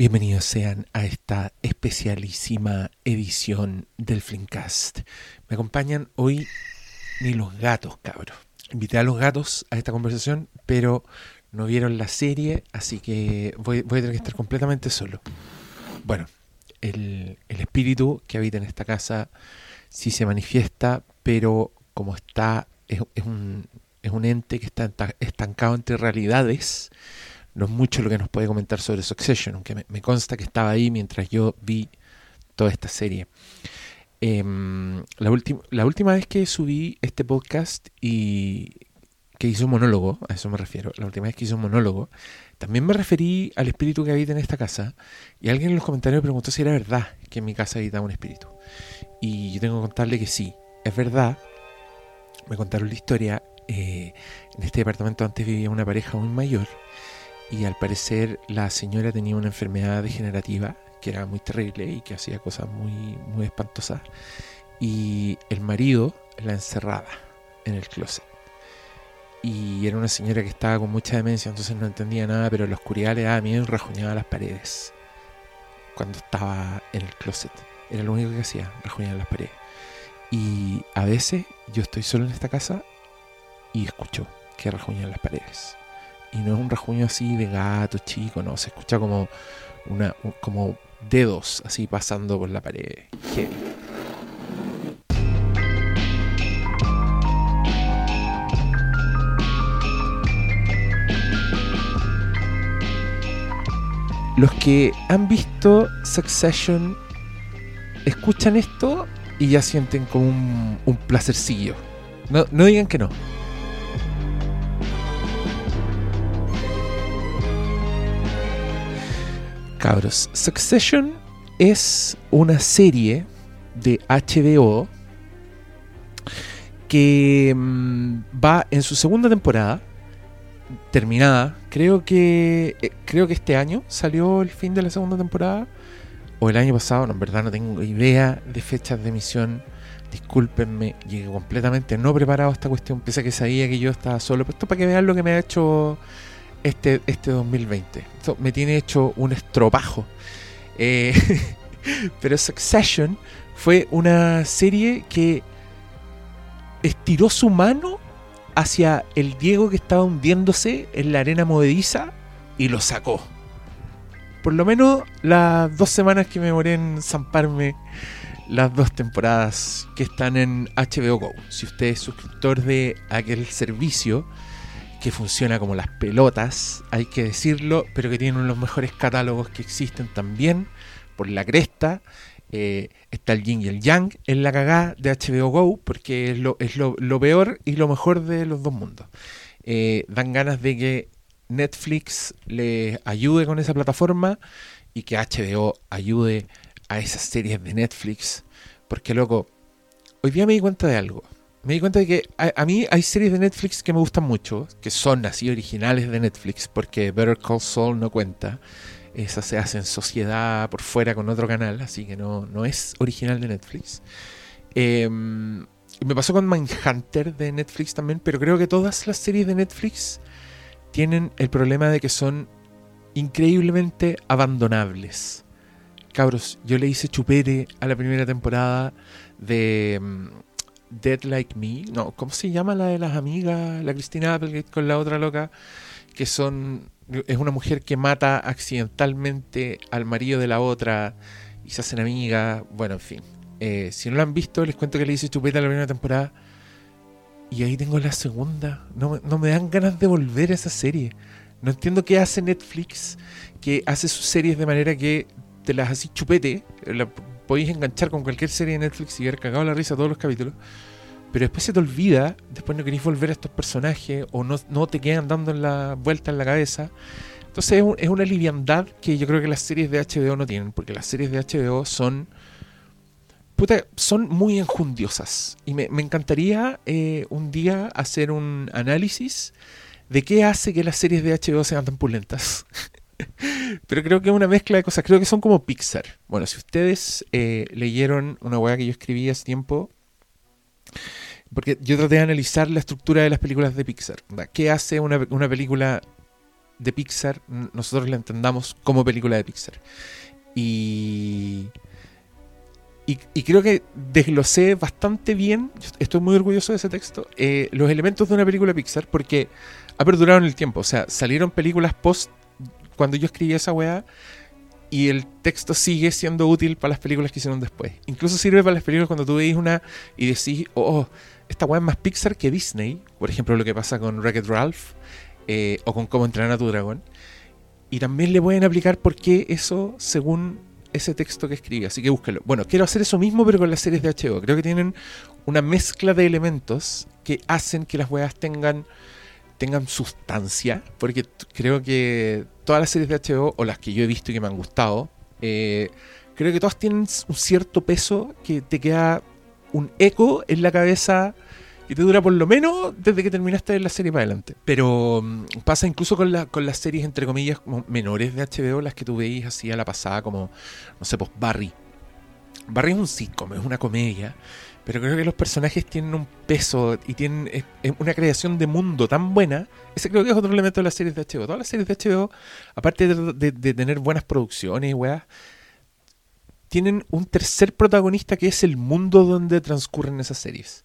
Bienvenidos sean a esta especialísima edición del Flimcast. Me acompañan hoy ni los gatos, cabros. Invité a los gatos a esta conversación, pero no vieron la serie, así que voy, a tener que estar completamente solo. Bueno, el, espíritu que habita en esta casa sí se manifiesta, pero como está, es, es un, es un ente que está enta- estancado entre realidades no es mucho lo que nos puede comentar sobre Succession, aunque me, consta que estaba ahí mientras yo vi toda esta serie. Em, la, la última vez que subí este podcast y que hice un monólogo, a eso me refiero, la última vez que hice un monólogo, también me referí al espíritu que habita en esta casa y alguien en los comentarios me preguntó si era verdad que en mi casa habitaba un espíritu. Y yo tengo que contarle que sí, es verdad. Me contaron la historia. eh, en este departamento antes vivía una pareja muy mayor y al parecer la señora tenía una enfermedad degenerativa que era muy terrible y que hacía cosas muy, muy espantosas. Y el marido la encerraba en el closet. Y era una señora que estaba con mucha demencia, entonces no entendía nada, pero en la oscuridad le daba miedo y rajuñaba las paredes cuando estaba en el closet. Era lo único que hacía, rajuñar las paredes. Y a veces yo estoy solo en esta casa y escucho que rajuñan las paredes y no es un rajuño así de gato chico, no, se escucha como una un- como dedos así pasando por la pared. Heavy. Los que han visto Succession escuchan esto y ya sienten como un, un placercillo. No, no digan que no. Cabros, Succession es una serie de HBO que mm, va en su segunda temporada terminada. Creo que eh, creo que este año salió el fin de la segunda temporada o el año pasado, no, en verdad no tengo idea de fechas de emisión. Discúlpenme, llegué completamente no preparado a esta cuestión, a que sabía que yo estaba solo. Pero esto para que vean lo que me ha hecho este, este 2020. Esto me tiene hecho un estropajo. Eh, pero Succession fue una serie que estiró su mano hacia el Diego que estaba hundiéndose en la arena movediza y lo sacó. Por lo menos las dos semanas que me demoré en zamparme las dos temporadas que están en HBO Go. Si usted es suscriptor de aquel servicio, que funciona como las pelotas, hay que decirlo, pero que tiene uno de los mejores catálogos que existen también, por la cresta. Eh, está el yin y el yang en la cagada de HBO Go, porque es lo, es lo, lo peor y lo mejor de los dos mundos. Eh, dan ganas de que Netflix le ayude con esa plataforma y que HBO ayude a esas series de Netflix, porque loco, hoy día me di cuenta de algo me di cuenta de que a, mí hay series de Netflix que me gustan mucho, que son así originales de Netflix, porque Better Call Saul no cuenta. Esa se hace en sociedad por fuera con otro canal, así que no, no es original de Netflix. Eh, me pasó con Mindhunter de Netflix también, pero creo que todas las series de Netflix tienen el problema de que son increíblemente abandonables. Cabros, yo le hice chupete a la primera temporada de Dead Like Me, no, ¿cómo se llama la de las amigas? La Cristina Applegate con la otra loca, que son, es una mujer que mata accidentalmente al marido de la otra y se hacen amigas, bueno, en fin. Eh, si no lo han visto, les cuento que le hice chupeta la primera temporada y ahí tengo la segunda. No, no me dan ganas de volver a esa serie. No entiendo qué hace Netflix, que hace sus series de manera que te las así chupete, la podéis enganchar con cualquier serie de Netflix y haber cagado la risa todos los capítulos, pero después se te olvida, después no queréis volver a estos personajes o no, te quedan dando la vuelta en la cabeza. Entonces es, un- es una liviandad que yo creo que las series de HBO no tienen, porque las series de HBO son puta, son muy enjundiosas. Y me, me encantaría eh, un día hacer un análisis de qué hace que las series de HBO sean tan pulentas. Pero creo que es una mezcla de cosas. Creo que son como Pixar. Bueno, si ustedes eh, leyeron una weá que yo escribí hace tiempo, porque yo traté de analizar la estructura de las películas de Pixar. ¿Qué hace una, una película de Pixar nosotros la entendamos como película de Pixar. Y, y, creo que desglosé bastante bien, estoy muy orgulloso de ese texto, eh, los elementos de una película Pixar porque ha perdurado en el tiempo. O sea, salieron películas post cuando yo escribí esa weá y el texto sigue siendo útil para las películas que hicieron después. Incluso sirve para las películas cuando tú veis una y decís, oh, esta weá es más Pixar que Disney. Por ejemplo, lo que pasa con Wreck-It Ralph eh, o con Cómo entrenar a tu dragón. Y también le pueden aplicar por qué eso según ese texto que escribe. Así que búsquelo. Bueno, quiero hacer eso mismo, pero con las series de HBO. Creo que tienen una mezcla de elementos que hacen que las weas tengan tengan sustancia, porque creo que todas las series de HBO, o las que yo he visto y que me han gustado, eh, creo que todas tienen un cierto peso que te queda un eco en la cabeza y te dura por lo menos desde que terminaste la serie para adelante. Pero mm, pasa incluso con, con las series, entre comillas, menores de HBO, las que tú veis así a la pasada, como, no sé, pues Barry. Barry es un sitcom, es una comedia, pero creo que los personajes tienen un peso y tienen una creación de mundo tan buena. Ese creo que es otro elemento de las series de HBO. Todas las series de HBO, aparte de, tener buenas producciones y weas, tienen un tercer protagonista que es el mundo donde transcurren esas series.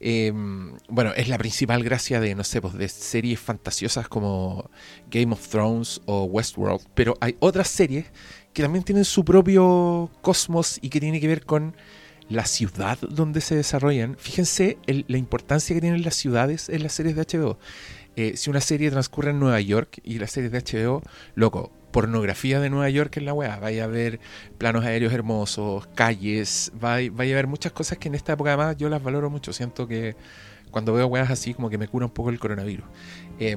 Em, bueno, es la principal gracia de, no sé, pues de series fantasiosas como Game of Thrones o Westworld, pero hay otras series que también tienen su propio cosmos y que tiene que ver con la ciudad donde se desarrollan. Fíjense la importancia que tienen las ciudades en las series de HBO. Eh, si una serie transcurre en Nueva York y las series de HBO, loco, pornografía de Nueva York en la weá. Vaya a ver planos aéreos hermosos, calles, vaya, a ver muchas cosas que en esta época además yo las valoro mucho. Siento que cuando veo weas así como que me cura un poco el coronavirus. Eh,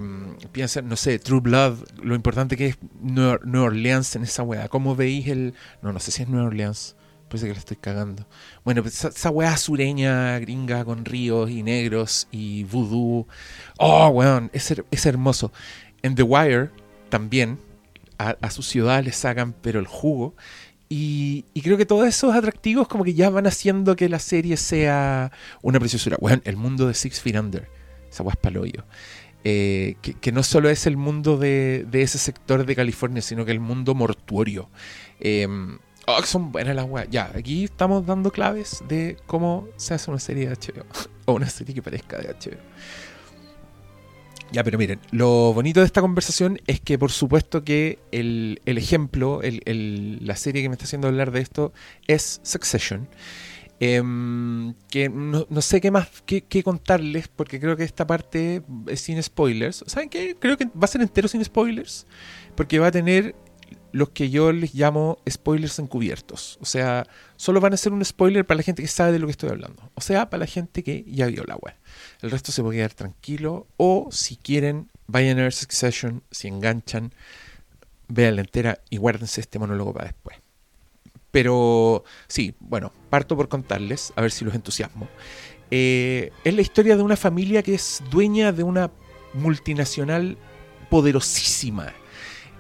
piensa, no sé, True Blood, lo importante que es Nueva, Orleans en esa wea. ¿Cómo veis el... No, no sé si es Nueva Orleans. Parece que la estoy cagando. Bueno, pues esa, esa sureña, gringa, con ríos y negros y voodoo. Oh, weón, es, es hermoso. En The Wire también, a, su ciudad le sacan pero el jugo. Y, y, creo que todos esos atractivos como que ya van haciendo que la serie sea una preciosura. Bueno, el mundo de Six Feet Under. Esa weá es paloyo. Eh, que, que, no solo es el mundo de, de, ese sector de California, sino que el mundo mortuorio. Eh, Oh, son buenas las weas. Ya, aquí estamos dando claves de cómo se hace una serie de HBO. o una serie que parezca de HBO. Ya, pero miren, lo bonito de esta conversación es que por supuesto que el, ejemplo, la serie que me está haciendo hablar de esto es Succession. Em, que no, sé qué más que, contarles, porque creo que esta parte es sin spoilers. ¿Saben qué? Creo que va a ser entero sin spoilers, porque va a tener los que yo les llamo spoilers encubiertos. O sea, solo van a ser un spoiler para la gente que sabe de lo que estoy hablando. O sea, para la gente que ya vio la web. El resto se puede quedar tranquilo. O si quieren, vayan a ver Succession. Si enganchan, vean la entera y guárdense este monólogo para después. Pero sí, bueno, parto por contarles, a ver si los entusiasmo. Eh, es la historia de una familia que es dueña de una multinacional poderosísima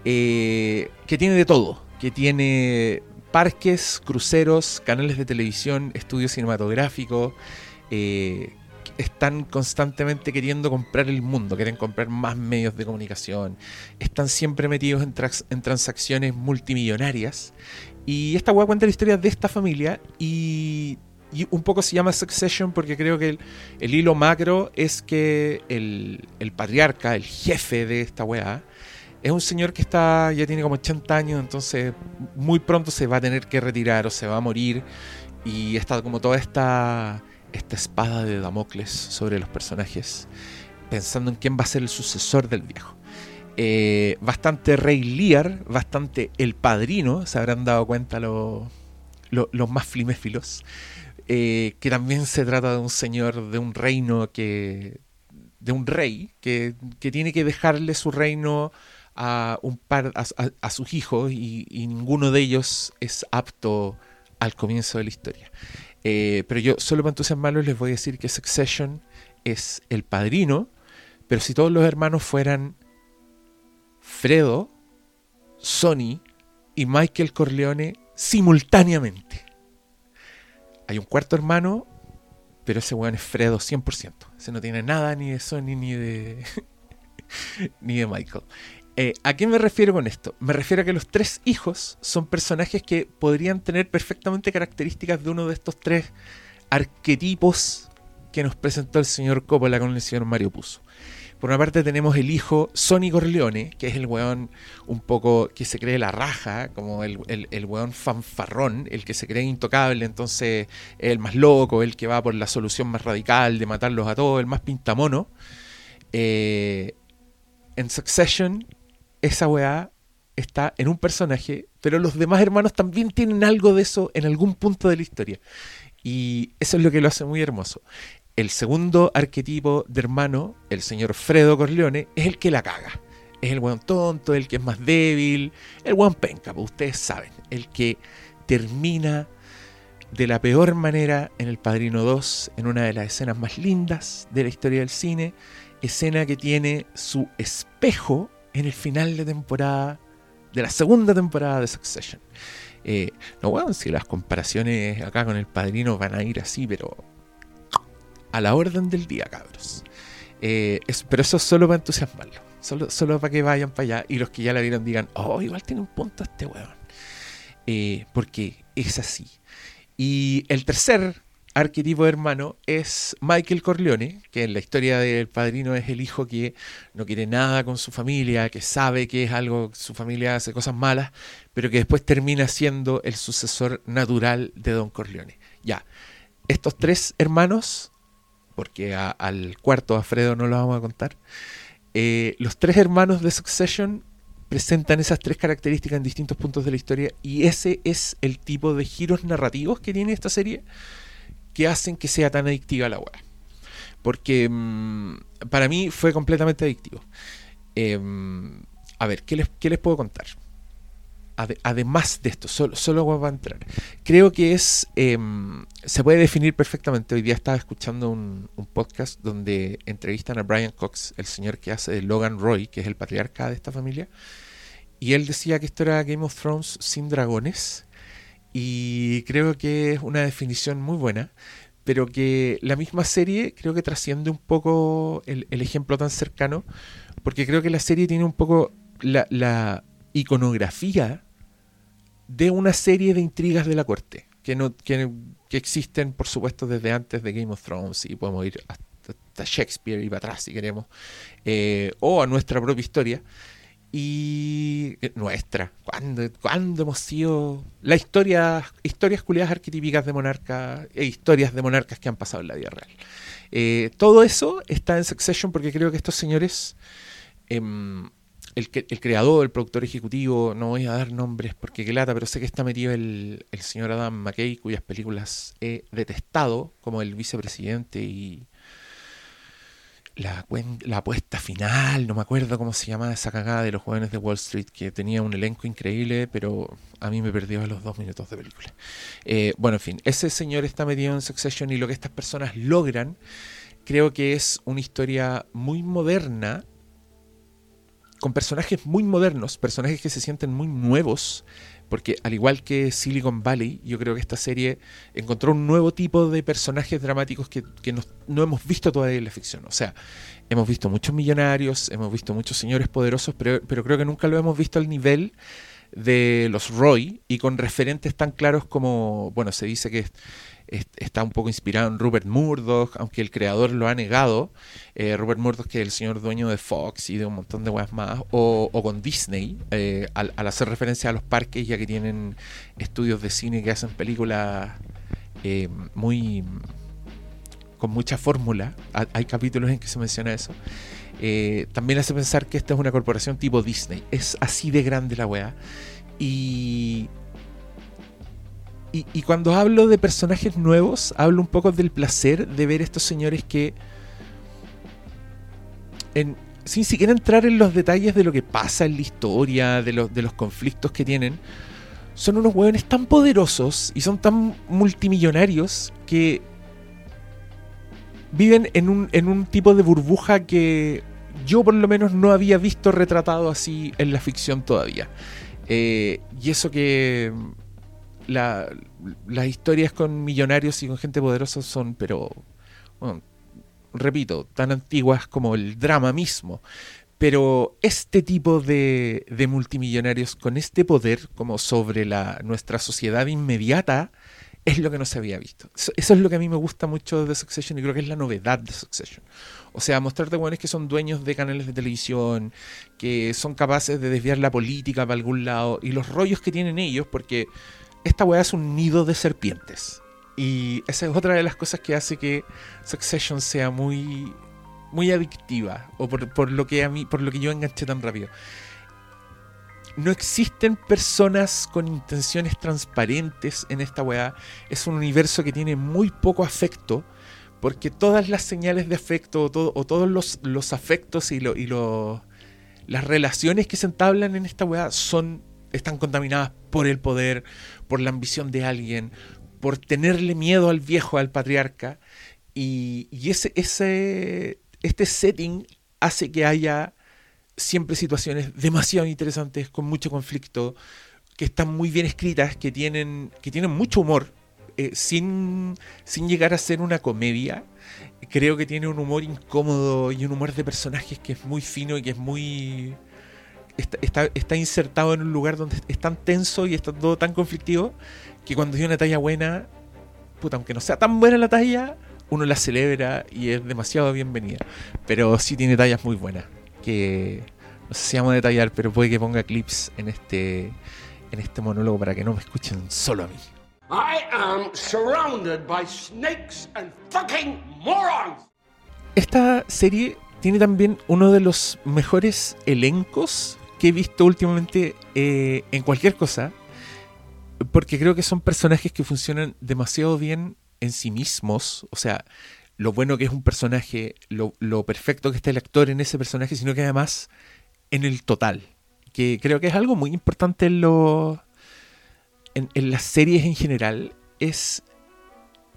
eh, que tiene de todo, que tiene parques, cruceros, canales de televisión, estudios cinematográficos, eh, están constantemente queriendo comprar el mundo, quieren comprar más medios de comunicación, están siempre metidos en, transacciones multimillonarias. Y esta a cuenta la historia de esta familia y, un poco se llama Succession porque creo que el, hilo macro es que el, el, patriarca, el jefe de esta weá, es un señor que está ya tiene como 80 años, entonces muy pronto se va a tener que retirar o se va a morir y está como toda esta esta espada de Damocles sobre los personajes, pensando en quién va a ser el sucesor del viejo. Eh, bastante Rey Lear, bastante El Padrino, se habrán dado cuenta los más fliméfilos, eh, que también se trata de un señor de un reino que de un rey que, que tiene que dejarle su reino a un par a, sus hijos y, ninguno de ellos es apto al comienzo de la historia. Eh, pero yo solo para entusiasmarlos les voy a decir que Succession es el padrino, pero si todos los hermanos fueran Fredo, Sonny y Michael Corleone simultáneamente. Hay un cuarto hermano, pero ese weón es Fredo 100%. Ese no tiene nada ni de Sonny ni de, ni de Michael. Eh, ¿A qué me refiero con esto? Me refiero a que los tres hijos son personajes que podrían tener perfectamente características de uno de estos tres arquetipos que nos presentó el señor Coppola con el señor Mario Puzo. Por una parte tenemos el hijo Sonny Corleone, que es el weón un poco que se cree la raja, como el, el, weón fanfarrón, el que se cree intocable, entonces el más loco, el que va por la solución más radical de matarlos a todos, el más pintamono. Eh, en Succession, esa weá está en un personaje, pero los demás hermanos también tienen algo de eso en algún punto de la historia. Y eso es lo que lo hace muy hermoso. El segundo arquetipo de hermano, el señor Fredo Corleone, es el que la caga. Es el weón tonto, el que es más débil, el weón penca, pues ustedes saben, el que termina de la peor manera en El Padrino 2, en una de las escenas más lindas de la historia del cine, escena que tiene su espejo en el final de temporada, de la segunda temporada de Succession. Eh, no, bueno, si las comparaciones acá con El Padrino van a ir así, pero a la orden del día, cabros. Eh, pero eso es solo para entusiasmarlo. Solo, solo para que vayan para allá y los que ya la vieron digan, oh, igual tiene un punto este weón. Eh, porque es así. Y el tercer arquetipo de hermano es Michael Corleone, que en la historia del padrino es el hijo que no quiere nada con su familia, que sabe que es algo, su familia hace cosas malas, pero que después termina siendo el sucesor natural de Don Corleone. Ya, estos tres hermanos porque al cuarto, a Fredo, no lo vamos a contar. Eh, los tres hermanos de Succession presentan esas tres características en distintos puntos de la historia y ese es el tipo de giros narrativos que tiene esta serie que hacen que sea tan adictiva la web. Porque mm, para mí fue completamente adictivo. Em, a ver, ¿qué les, ¿qué les puedo contar? además de esto, solo, solo va a entrar. Creo que es, em, se puede definir perfectamente. Hoy día estaba escuchando un, podcast donde entrevistan a Brian Cox, el señor que hace de Logan Roy, que es el patriarca de esta familia, y él decía que esto era Game of Thrones sin dragones, y creo que es una definición muy buena, pero que la misma serie creo que trasciende un poco el, ejemplo tan cercano, porque creo que la serie tiene un poco la, la iconografía de una serie de intrigas de la corte, que, no, que, existen, por supuesto, desde antes de Game of Thrones, y podemos ir hasta Shakespeare y para atrás si queremos, eh, o a nuestra propia historia. Y nuestra, cuando, hemos sido la historia, historias culiadas arquetípicas de monarcas e historias de monarcas que han pasado en la vida real. Eh, todo eso está en Succession porque creo que estos señores em, el, el, creador, el productor ejecutivo, no voy a dar nombres porque qué lata, pero sé que está metido el, el señor Adam McKay, cuyas películas he detestado, como el vicepresidente y la, apuesta final, no me acuerdo cómo se llama esa cagada de los jóvenes de Wall Street, que tenía un elenco increíble, pero a mí me perdió a los dos minutos de película. Eh, bueno, en fin, ese señor está metido en Succession y lo que estas personas logran, creo que es una historia muy moderna con personajes muy modernos, personajes que se sienten muy nuevos, porque al igual que Silicon Valley, yo creo que esta serie encontró un nuevo tipo de personajes dramáticos que, no, hemos visto todavía en la ficción. O sea, hemos visto muchos millonarios, hemos visto muchos señores poderosos, pero, pero creo que nunca lo hemos visto al nivel de los Roy y con referentes tan claros como, bueno, se dice que está un poco inspirado en Rupert Murdoch, aunque el creador lo ha negado. Eh, Murdoch, que es el señor dueño de Fox y de un montón de weas más, o, con Disney, eh, al, hacer referencia a los parques, ya que tienen estudios de cine que hacen películas eh, muy con mucha fórmula. Hay capítulos en que se menciona eso. también hace pensar que esta es una corporación tipo Disney. Es así de grande la wea. Y y, cuando hablo de personajes nuevos, hablo un poco del placer de ver estos señores que, sin siquiera entrar en los detalles de lo que pasa en la historia, de, los, conflictos que tienen, son unos hueones tan poderosos y son tan multimillonarios que viven en un, en un tipo de burbuja que yo por lo menos no había visto retratado así en la ficción todavía. Eh, y eso que las historias con millonarios y con gente poderosa son, pero, repito, tan antiguas como el drama mismo. Pero este tipo de, de multimillonarios con este poder como sobre la, nuestra sociedad inmediata es lo que no se había visto. Eso, eso, es lo que a mí me gusta mucho de Succession y creo que es la novedad de Succession. O sea, mostrarte buenos que son dueños de canales de televisión, que son capaces de desviar la política para algún lado y los rollos que tienen ellos, porque esta weá es un nido de serpientes. Y esa es otra de las cosas que hace que Succession sea muy muy adictiva o por, por, lo que a mí por lo que yo enganché tan rápido no existen personas con intenciones transparentes en esta weá es un universo que tiene muy poco afecto porque todas las señales de afecto o, o todos los, los, afectos y, lo, y lo, las relaciones que se entablan en esta weá son están contaminadas por el poder por la ambición de alguien por tenerle miedo al viejo al patriarca y, ese, ese este setting hace que haya siempre situaciones demasiado interesantes, con mucho conflicto, que están muy bien escritas, que tienen, que tienen mucho humor, eh, sin, sin llegar a ser una comedia. Creo que tiene un humor incómodo y un humor de personajes que es muy fino y que es muy... Está, está, está insertado en un lugar donde es tan tenso y está todo tan conflictivo que cuando hay una talla buena, puta, aunque no sea tan buena la talla, uno la celebra y es demasiado bienvenida. Pero sí tiene tallas muy buenas. Que no sé si vamos a detallar, pero puede que ponga clips en este, en este monólogo para que no me escuchen solo a mí. I am surrounded by snakes and fucking morons. Esta serie tiene también uno de los mejores elencos que he visto últimamente eh, en cualquier cosa. Porque creo que son personajes que funcionan demasiado bien en sí mismos, o sea, lo bueno que es un personaje, lo, perfecto que está el actor en ese personaje, sino que además en el total. Que creo que es algo muy importante en, lo, en las series en general, es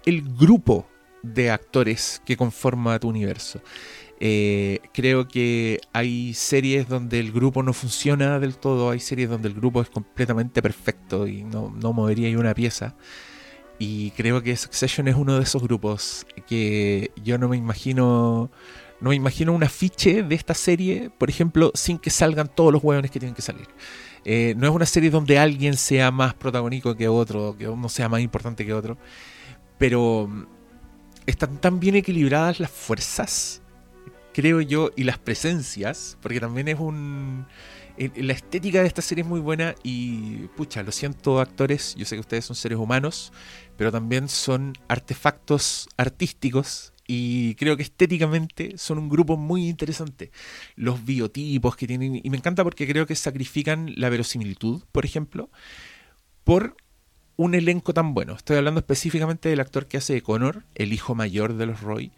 el grupo de actores que conforma tu universo. Eh, creo que hay series donde el grupo no funciona del todo, hay series donde el grupo es completamente perfecto y no, no movería una pieza. Y creo que Succession es uno de esos grupos que yo no me imagino. No me imagino un afiche de esta serie, por ejemplo, sin que salgan todos los hueones que tienen que salir. Eh, no es una serie donde alguien sea más protagónico que otro, que uno sea más importante que otro. Pero mm, están tan bien equilibradas las fuerzas, creo yo, y las presencias, porque también es un la estética de esta serie es muy buena y, pucha, lo siento actores, yo sé que ustedes son seres humanos, pero también son artefactos artísticos y creo que estéticamente son un grupo muy interesante. Los biotipos que tienen, y me encanta porque creo que sacrifican la verosimilitud, por ejemplo, por un elenco tan bueno. Estoy hablando específicamente del actor que hace de Connor, el hijo mayor de los Roy,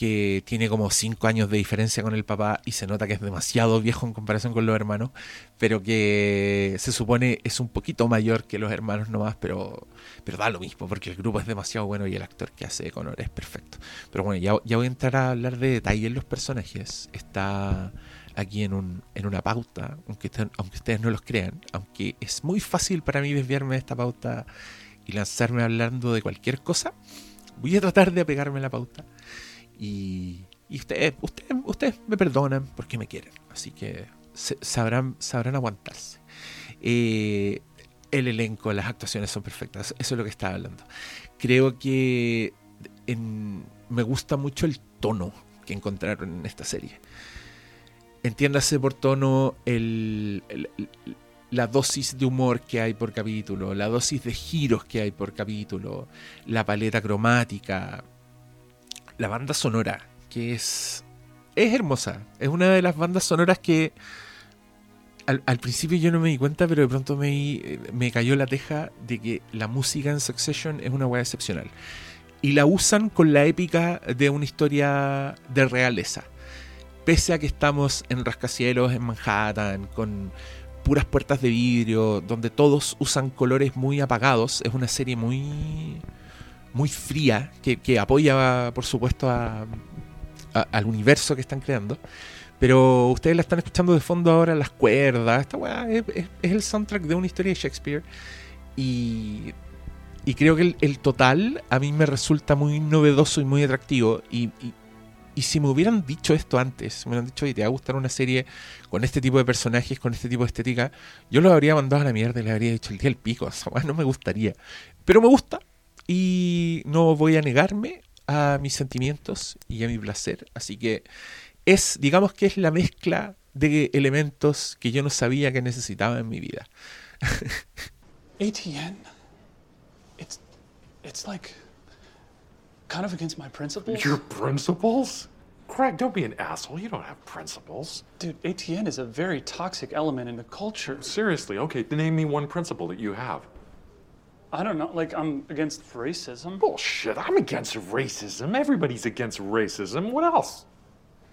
que tiene como 5 años de diferencia con el papá y se nota que es demasiado viejo en comparación con los hermanos, pero que se supone es un poquito mayor que los hermanos nomás, pero, pero da lo mismo, porque el grupo es demasiado bueno y el actor que hace Connor es perfecto. Pero bueno, ya, ya voy a entrar a hablar de detalle en los personajes. Está aquí en, un, en una pauta, aunque, aunque ustedes no los crean, aunque es muy fácil para mí desviarme de esta pauta y lanzarme hablando de cualquier cosa, voy a tratar de apegarme a la pauta. Y, ustedes, ustedes, me perdonan porque me quieren. Así que sabrán, sabrán aguantarse. Eh, el elenco, las actuaciones son perfectas. Eso es lo que estaba hablando. Creo que me gusta mucho el tono que encontraron en esta serie. Entiéndase por tono la dosis de humor que hay por capítulo, la dosis de giros que hay por capítulo, la paleta cromática, la banda sonora, que es, es hermosa. Es una de las bandas sonoras que al, principio yo no me di cuenta, pero de pronto me, me cayó la teja de que la música en Succession es una weá excepcional. Y la usan con la épica de una historia de realeza. Pese a que estamos en rascacielos en Manhattan, con puras puertas de vidrio, donde todos usan colores muy apagados, es una serie muy muy fría, que, apoya, por supuesto, al universo que están creando. Pero ustedes la están escuchando de fondo ahora, las cuerdas. Esta weá es, el soundtrack de una historia de Shakespeare. Y, y creo que el, total a mí me resulta muy novedoso y muy atractivo. Y, si me hubieran dicho esto antes, me hubieran dicho, y te va a gustar una serie con este tipo de personajes, con este tipo de estética, yo lo habría mandado a la mierda y le habría dicho el día del pico, no me gustaría. Pero me gusta y no voy a negarme a mis sentimientos y a mi placer. Así que es, digamos que es la mezcla de elementos que yo no sabía que necesitaba en mi vida. ATN, it's, it's like kind of against my principles. Your principles? Craig, don't be an asshole. You don't have principles. Dude, ATN is a very toxic element in the culture. Seriously, okay, name me one principle that you have. I don't know, like I'm against racism. Bullshit, I'm against racism. Everybody's against racism. What else?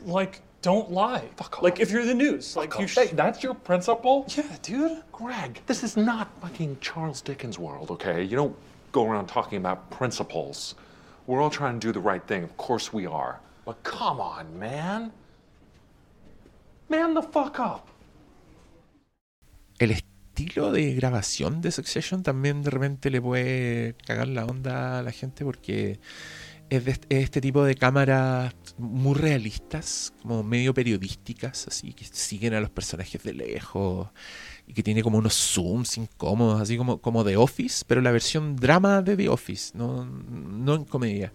Like, don't lie. Fuck off. like if you're the news, like Like you you sh- that's your principle? Yeah, dude. Greg, this is not fucking Charles Dickens' world, okay? You don't go around talking about principles. We're all trying to do the right thing. Of course we are. But come on, man. Man the fuck up. el estilo de grabación de Succession también de repente le puede cagar la onda a la gente porque es, de, es este tipo de cámaras muy realistas, como medio periodísticas, así que siguen a los personajes de lejos y que tiene como unos zooms incómodos, así como, como The Office, pero la versión drama de The Office, no, no en comedia.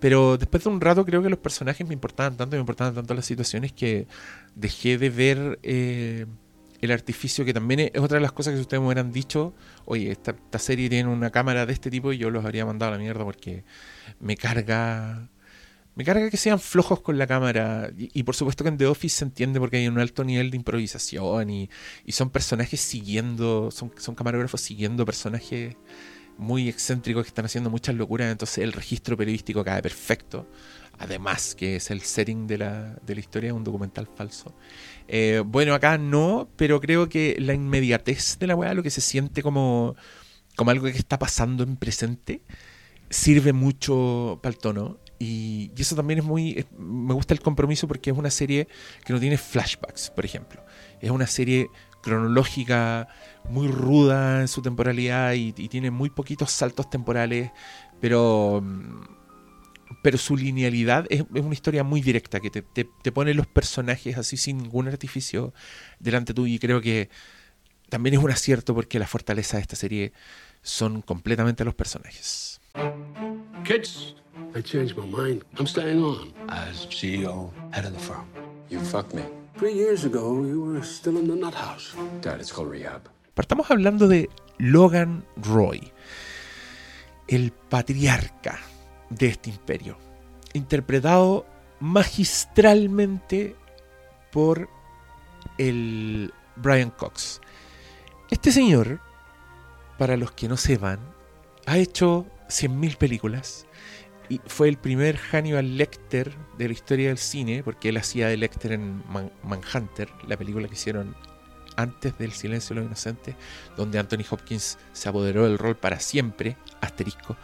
Pero después de un rato creo que los personajes me importaban tanto, me importaban tanto las situaciones que dejé de ver eh, el artificio, que también es otra de las cosas que ustedes me hubieran dicho, oye, esta, serie tiene una cámara de este tipo y yo los habría mandado a la mierda porque me carga... Me carga que sean flojos con la cámara. Y, por supuesto que en The Office se entiende porque hay un alto nivel de improvisación y, y son personajes siguiendo, son, son camarógrafos siguiendo personajes muy excéntricos que están haciendo muchas locuras, entonces el registro periodístico cae perfecto. Además, que es el setting de la, de la historia, un documental falso. Eh, bueno, acá no, pero creo que la inmediatez de la weá, lo que se siente como, como algo que está pasando en presente, sirve mucho para el tono. Y, y eso también es muy. me gusta el compromiso porque es una serie que no tiene flashbacks, por ejemplo. Es una serie cronológica muy ruda en su temporalidad y, y tiene muy poquitos saltos temporales, pero. Pero su linealidad es, es una historia muy directa que te, te- te pone los personajes así sin ningún artificio delante tuyo. Y creo que también es un acierto porque la fortaleza de esta serie son completamente los personajes. Kids, I changed my mind. I'm staying on. as CEO, head of the firm. You fucked me. Three years ago, you were still in the nut house. Dad, it's called rehab. Partamos hablando de Logan Roy, el patriarca de este imperio, interpretado magistralmente por el Brian Cox. Este señor, para los que no sepan, ha hecho 100.000 películas y fue el primer Hannibal Lecter de la historia del cine, porque él hacía de Lecter en Man- Manhunter, la película que hicieron antes del Silencio de los Inocentes, donde Anthony Hopkins se apoderó del rol para siempre, asterisco,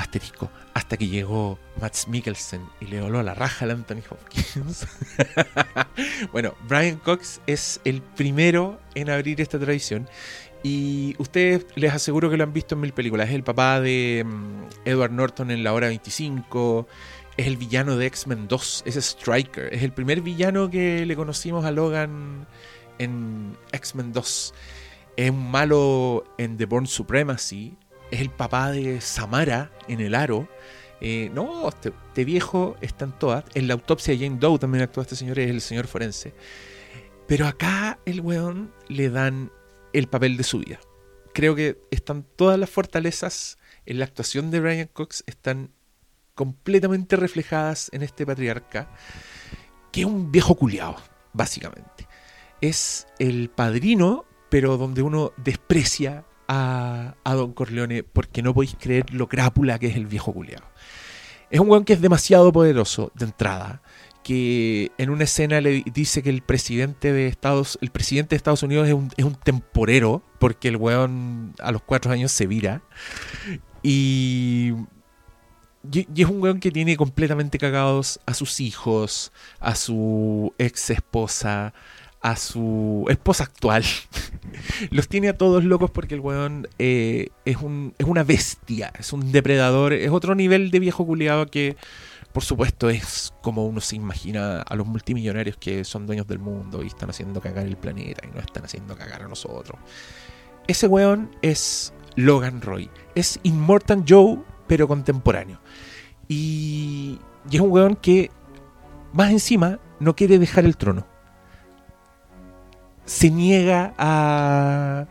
asterisco, hasta que llegó Max Mikkelsen y le voló la raja al Anthony Hopkins. bueno, Brian Cox es el primero en abrir esta tradición y ustedes les aseguro que lo han visto en mil películas. Es el papá de mm, Edward Norton en La Hora 25. Es el villano de X-Men 2. Es Striker. Es el primer villano que le conocimos a Logan en X-Men 2. Es un malo en The Born Supremacy. Es el papá de Samara en El Aro. Eh, no, este, viejo está en todas. En la autopsia de Jane Doe también actúa este señor, es el señor forense. Pero acá el weón le dan el papel de su vida. Creo que están todas las fortalezas en la actuación de Brian Cox están completamente reflejadas en este patriarca, que es un viejo culiao, básicamente. Es el padrino, pero donde uno desprecia a, a Don Corleone porque no podéis creer lo crápula que es el viejo culiao. Es un weón que es demasiado poderoso de entrada, que en una escena le dice que el presidente de Estados, el presidente de Estados Unidos es un, es un temporero, porque el weón a los cuatro años se vira. Y, y es un weón que tiene completamente cagados a sus hijos, a su ex esposa, a su esposa actual. Los tiene a todos locos porque el weón eh, es, un, es una bestia, es un depredador, es otro nivel de viejo culiado que por supuesto, es como uno se imagina a los multimillonarios que son dueños del mundo y están haciendo cagar el planeta y no están haciendo cagar a nosotros. Ese weón es Logan Roy. Es Immortal Joe, pero contemporáneo. Y, y es un weón que, más encima, no quiere dejar el trono. Se niega a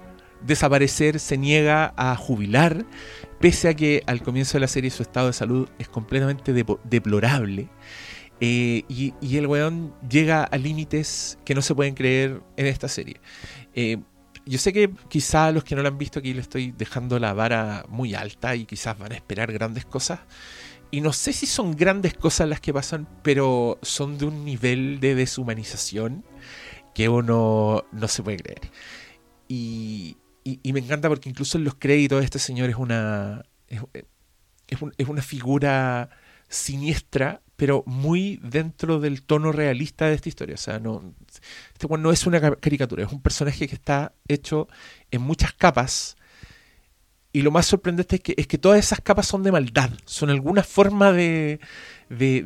desaparecer, se niega a jubilar, pese a que al comienzo de la serie su estado de salud es completamente deplorable. Eh, y, y el weón llega a límites que no se pueden creer en esta serie. Eh, yo sé que quizá los que no lo han visto aquí le estoy dejando la vara muy alta y quizás van a esperar grandes cosas. Y no sé si son grandes cosas las que pasan, pero son de un nivel de deshumanización que uno no se puede creer. Y, y- me encanta porque incluso en los créditos este señor es una es, es un- es una figura siniestra, pero muy dentro del tono realista de esta historia. O sea, no, este weón no es una ca- caricatura, es un personaje que está hecho en muchas capas. Y lo más sorprendente es que, es que todas esas capas son de maldad, son alguna forma de, de,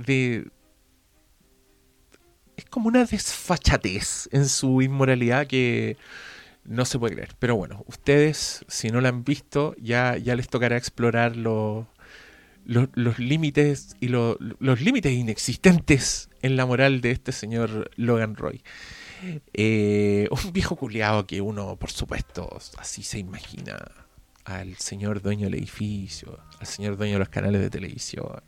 como una desfachatez en su inmoralidad que no se puede creer. Pero bueno, ustedes, si no la han visto, ya, ya les tocará explorar los, límites y lo- los límites inexistentes en la moral de este señor Logan Roy. Eh, un viejo culiado que uno, por supuesto, así se imagina al señor dueño del edificio, al señor dueño de los canales de televisión.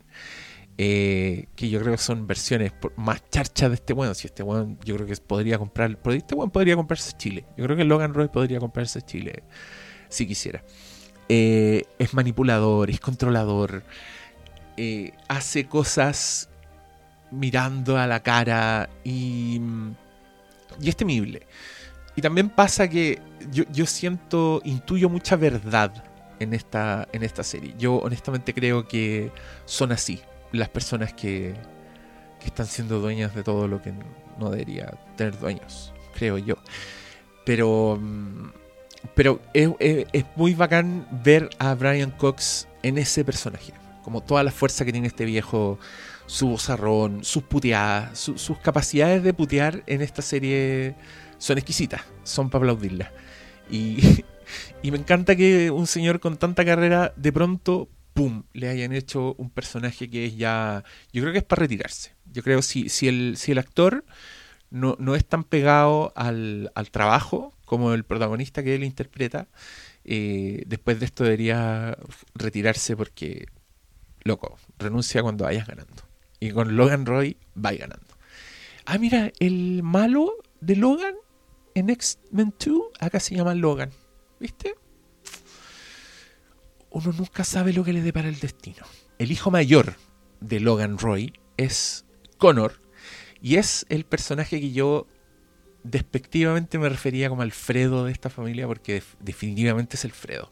Eh, que yo creo que son versiones más charchas de este weón. Si este weón, yo creo que podría comprar. Este weón podría comprarse Chile. Yo creo que Logan Roy podría comprarse Chile si quisiera. Eh, es manipulador, es controlador, eh, hace cosas mirando a la cara y, y es temible. Y también pasa que yo, yo siento, intuyo mucha verdad en esta, en esta serie. Yo honestamente creo que son así las personas que, que están siendo dueñas de todo lo que no debería tener dueños, creo yo. Pero, mm, pero es, es- muy bacán ver a Brian Cox en ese personaje. Como toda la fuerza que tiene este viejo, su bozarrón, sus puteadas, su- sus capacidades de putear en esta serie son exquisitas, son para aplaudirlas. Y, y me encanta que un señor con tanta carrera de pronto, ¡pum!, le hayan hecho un personaje que es ya... Yo creo que es para retirarse. Yo creo si, si, el, si el actor no, no es tan pegado al, al trabajo como el protagonista que él interpreta, eh, después de esto debería retirarse porque, loco, renuncia cuando vayas ganando. Y con Logan Roy vais ganando. Ah, mira, el malo de Logan en X-Men 2 acá se llama Logan. ¿Viste? Uno nunca sabe lo que le depara el destino. El hijo mayor de Logan Roy es Connor y es el personaje que yo despectivamente me refería como Alfredo de esta familia porque def- definitivamente es Alfredo.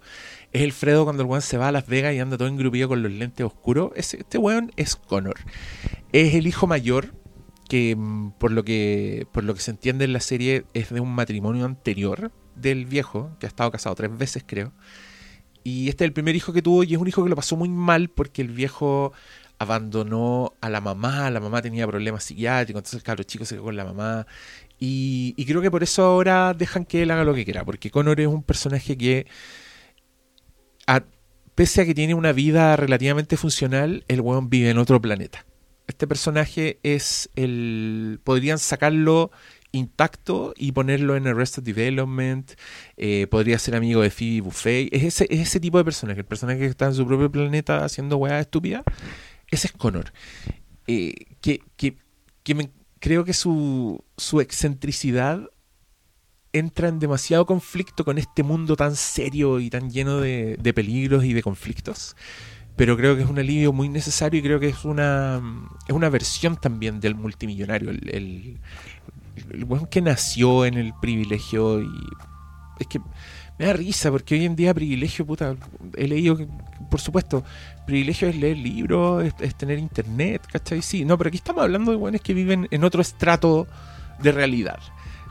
Es el Fredo cuando el weón se va a Las Vegas y anda todo engrupido con los lentes oscuros. Este weón es Connor. Es el hijo mayor que mm, por lo que por lo que se entiende en la serie es de un matrimonio anterior del viejo, que ha estado casado tres veces creo. Y este es el primer hijo que tuvo y es un hijo que lo pasó muy mal porque el viejo abandonó a la mamá, la mamá tenía problemas psiquiátricos, entonces el cabro chico se quedó con la mamá. Y, y creo que por eso ahora dejan que él haga lo que quiera, porque Connor es un personaje que, a- pese a que tiene una vida relativamente funcional, el weón vive en otro planeta. Este personaje es el... podrían sacarlo intacto y ponerlo en Arrested Development, eh, podría ser amigo de Phoebe Buffet, es ese, es ese tipo de personaje, el personaje que está en su propio planeta haciendo weas estúpidas, ese es Connor. Eh, que, que, que creo que su, su excentricidad entra en demasiado conflicto con este mundo tan serio y tan lleno de, de peligros y de conflictos. Pero creo que es un alivio muy necesario y creo que es una, es una versión también del multimillonario. El, el weón que nació en el privilegio y es que me da risa porque hoy en día privilegio, puta, he leído por supuesto, privilegio es leer libros, es, tener internet, ¿cachai? Sí, no, pero aquí estamos hablando de buenos que viven en otro estrato de realidad.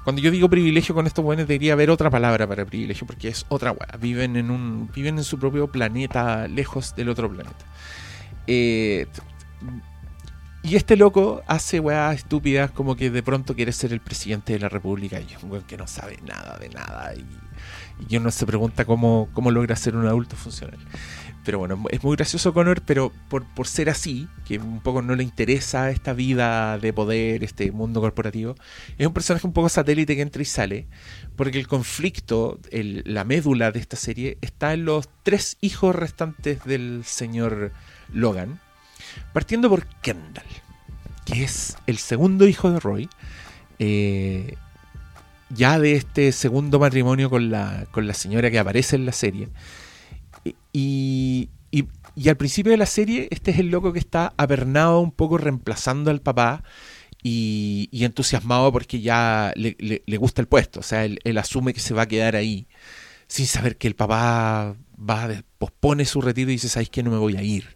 Cuando yo digo privilegio con estos buenos debería haber otra palabra para privilegio porque es otra weá. Viven en un viven en su propio planeta, lejos del otro planeta. Eh, y este loco hace weas estúpidas como que de pronto quiere ser el presidente de la república y es un weón que no sabe nada de nada y, y uno se pregunta cómo, cómo logra ser un adulto funcional. Pero bueno, es muy gracioso Connor, pero por, por ser así, que un poco no le interesa esta vida de poder, este mundo corporativo, es un personaje un poco satélite que entra y sale, porque el conflicto, el- la médula de esta serie, está en los tres hijos restantes del señor Logan, partiendo por Kendall, que es el segundo hijo de Roy, eh, ya de este segundo matrimonio con la, con la señora que aparece en la serie. Y, y- al principio de la serie, este es el loco que está apernado un poco reemplazando al papá y, entusiasmado porque ya le, le- gusta el puesto. O sea, él, asume que se va a quedar ahí sin saber que el papá va pospone su retiro y dice, ¿sabes qué? No me voy a ir.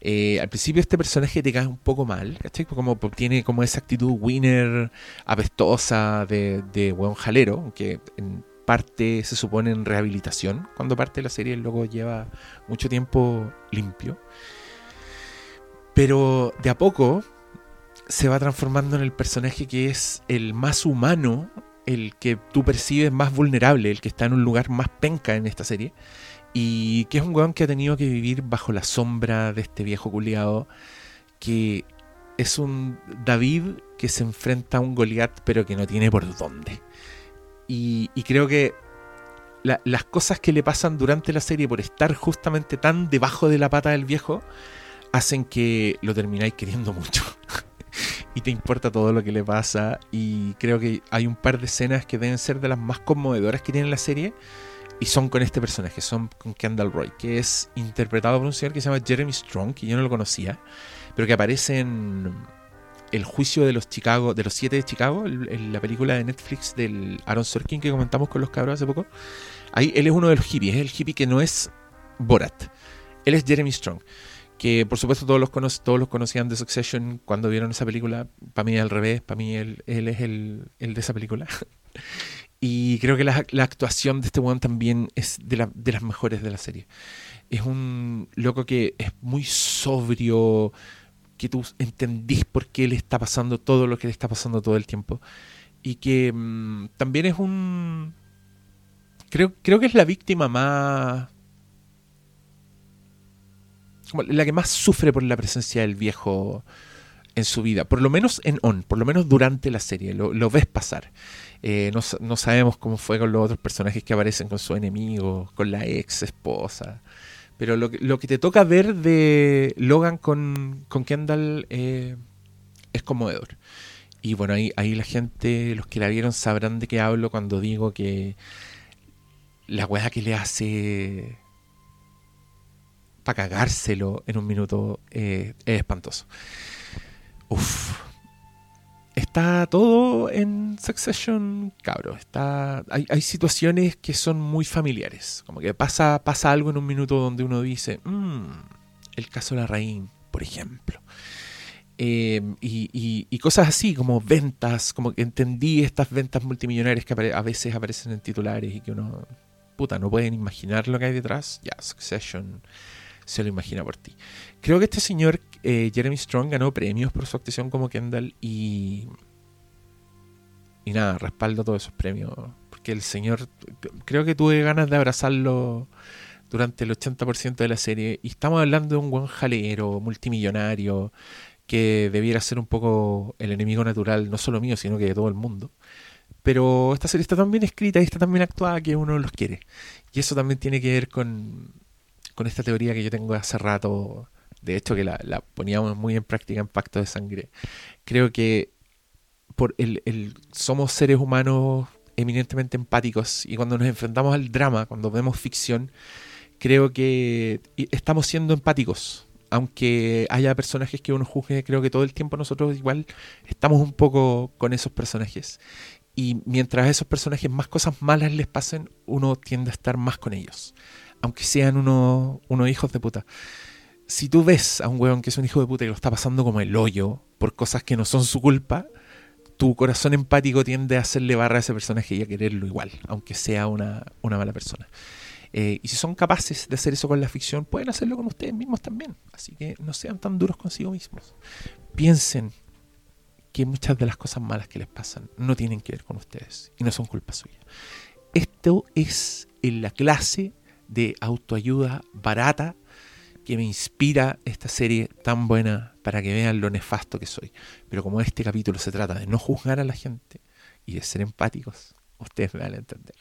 Eh, al principio este personaje te cae un poco mal, ¿cachai? Como tiene como esa actitud winner, apestosa de, de buen jalero, que en parte se supone en rehabilitación. Cuando parte la serie el loco lleva mucho tiempo limpio. Pero de a poco se va transformando en el personaje que es el más humano, el que tú percibes más vulnerable, el que está en un lugar más penca en esta serie. Y que es un weón que ha tenido que vivir bajo la sombra de este viejo culiado. Que es un David que se enfrenta a un Goliat, pero que no tiene por dónde. Y, creo que la- las cosas que le pasan durante la serie por estar justamente tan debajo de la pata del viejo hacen que lo termináis queriendo mucho. y te importa todo lo que le pasa. Y creo que hay un par de escenas que deben ser de las más conmovedoras que tiene la serie. Y son con este personaje, son con Kendall Roy, que es interpretado por un señor que se llama Jeremy Strong, que yo no lo conocía, pero que aparece en El juicio de los Chicago, de los siete de Chicago, el- la película de Netflix del Aaron Sorkin que comentamos con los cabros hace poco. Ahí él es uno de los hippies, es el hippie que no es Borat. Él es Jeremy Strong. Que por supuesto todos los, cono- todos los conocían de Succession cuando vieron esa película. Para mí al revés, para mí él, él es el, el de esa película. y creo que la, la actuación de este weón también es de, la- de las mejores de la serie. Es un loco que es muy sobrio, que tú entendís por qué le está pasando todo lo que le está pasando todo el tiempo. Y que mm, también es un... Creo, creo que es la víctima más... como la que más sufre por la presencia del viejo en su vida. Por lo menos en On, por lo menos durante la serie. Lo, ves pasar. Eh, no, no sabemos cómo fue con los otros personajes que aparecen con su enemigo, con la ex esposa. Pero lo, que- lo que te toca ver de Logan con, con Kendall eh, es conmovedor. Y bueno, ahí, ahí la gente, los que la vieron, sabrán de qué hablo cuando digo que la weá que le hace para cagárselo en un minuto eh, es espantoso. Uf. Está todo en Succession, cabro. Está, hay, situaciones que son muy familiares. Como que pasa, pasa algo en un minuto donde uno dice, "Mm, el caso de la Raín, por ejemplo. Eh, y, y- cosas así, como ventas, como que entendí estas ventas multimillonarias que a veces aparecen en titulares y que uno, puta, no pueden imaginar lo que hay detrás. Ya, Succession se lo imagina por ti. Creo que este señor, eh, Jeremy Strong, ganó premios por su actuación como Kendall y. Y nada, respaldo todos esos premios. Porque el señor, creo que tuve ganas de abrazarlo durante el 80% de la serie. Y estamos hablando de un buen jalero, multimillonario, que debiera ser un poco el enemigo natural, no solo mío, sino que de todo el mundo. Pero esta serie está tan bien escrita y está tan bien actuada que uno los quiere. Y eso también tiene que ver con, con esta teoría que yo tengo hace rato, de hecho que la, poníamos muy en práctica en Pacto de Sangre. Creo que por somos seres humanos eminentemente empáticos y cuando nos enfrentamos al drama, cuando vemos ficción, creo que estamos siendo empáticos. Aunque haya personajes que uno juzgue, creo que todo el tiempo nosotros igual estamos un poco con esos personajes. Y mientras a esos personajes más cosas malas les pasen, uno tiende a estar más con ellos. Aunque sean unos, unos hijos de puta. Si tú ves a un weón que es un hijo de puta y lo está pasando como el hoyo por cosas que no son su culpa, tu corazón empático tiende a hacerle barra a ese personaje y a quererlo igual, aunque sea una, una mala persona. Eh, y si son capaces de hacer eso con la ficción, pueden hacerlo con ustedes mismos también. Así que no sean tan duros consigo mismos. Piensen que muchas de las cosas malas que les pasan no tienen que ver con ustedes y no son culpa suya. Esto es en la clase de autoayuda barata que me inspira esta serie tan buena para que vean lo nefasto que soy. Pero como este capítulo se trata de no juzgar a la gente y de ser empáticos, ustedes me van a entender.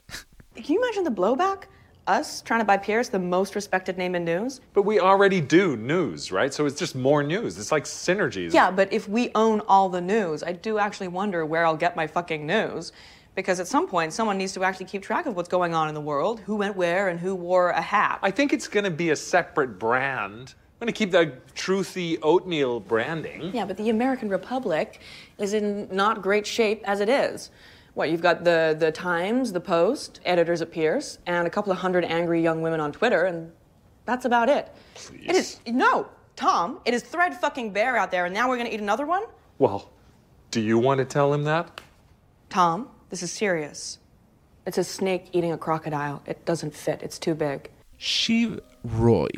Can you imagine the blowback? Us trying to buy Pierce, the most respected name in news? But we already do news, right? So it's just more news. It's like synergies. Yeah, but if we own all the news, I do actually wonder where I'll get my fucking news. Because at some point, someone needs to actually keep track of what's going on in the world, who went where, and who wore a hat. I think it's going to be a separate brand. I'm going to keep the truthy oatmeal branding. Yeah, but the American Republic is in not great shape as it is. What, you've got the, the Times, the Post, editors at Pierce, and a couple of hundred angry young women on Twitter, and that's about it. Please. It is, no, Tom, it is thread fucking bear out there, and now we're gonna eat another one? Well, do you want to tell him that? Tom, this is serious. It's a snake eating a crocodile. It doesn't fit, it's too big. Shiv Roy,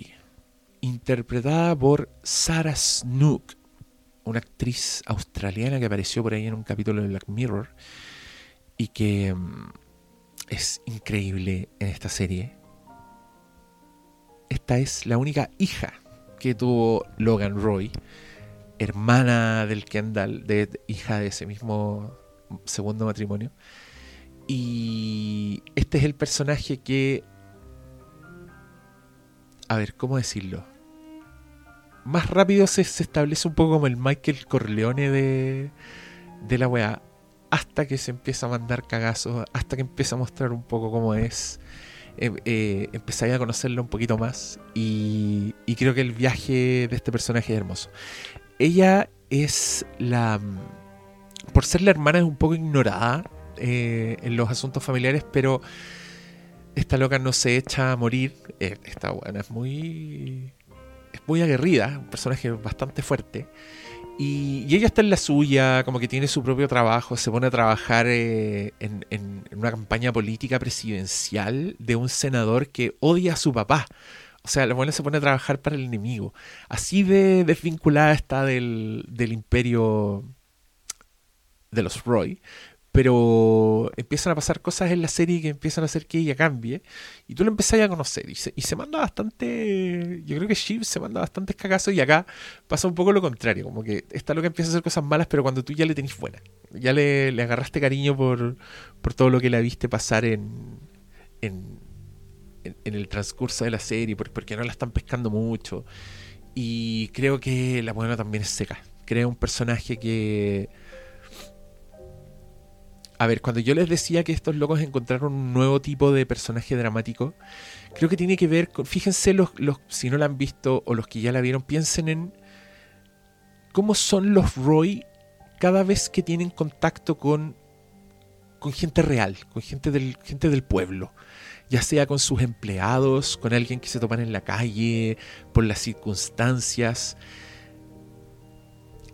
interpretada por Sarah Snook, una actriz australiana que apareció por ahí en un capítulo de Black Mirror y que mm, es increíble en esta serie. Esta es la única hija que tuvo Logan Roy, hermana del Kendall, de, hija de ese mismo segundo matrimonio. Y este es el personaje que... A ver, ¿cómo decirlo? Más rápido se, establece un poco como el Michael Corleone de, de la weá hasta que se empieza a mandar cagazos, hasta que empieza a mostrar un poco cómo es. Eh, eh, empezáis a conocerlo un poquito más y, y, creo que el viaje de este personaje es hermoso. Ella es la... Por ser la hermana es un poco ignorada eh, en los asuntos familiares, pero esta loca no se echa a morir. Eh, esta buena es muy... Es muy aguerrida, un personaje bastante fuerte. Y, ella está en la suya, como que tiene su propio trabajo, se pone a trabajar eh, en, una campaña política presidencial de un senador que odia a su papá. O sea, la buena se pone a trabajar para el enemigo. Así de desvinculada está del, del imperio de los Roy. Pero empiezan a pasar cosas en la serie que empiezan a hacer que ella cambie. Y tú la empezás a conocer. Y se, manda bastante. Yo creo que Shiv se manda bastantes cagazos. Y acá pasa un poco lo contrario. Como que está lo que empieza a hacer cosas malas, pero cuando tú ya le tenés buena. Ya le, le agarraste cariño por, por todo lo que la viste pasar en, en, el transcurso de la serie. Por, porque no la están pescando mucho. Y creo que la buena también es seca. Crea un personaje que a ver, cuando yo les decía que estos locos encontraron un nuevo tipo de personaje dramático, creo que tiene que ver con. Fíjense, los, si no la han visto o los que ya la vieron, piensen en cómo son los Roy cada vez que tienen contacto con, con gente real, con gente del, gente del pueblo. Ya sea con sus empleados, con alguien que se toman en la calle, por las circunstancias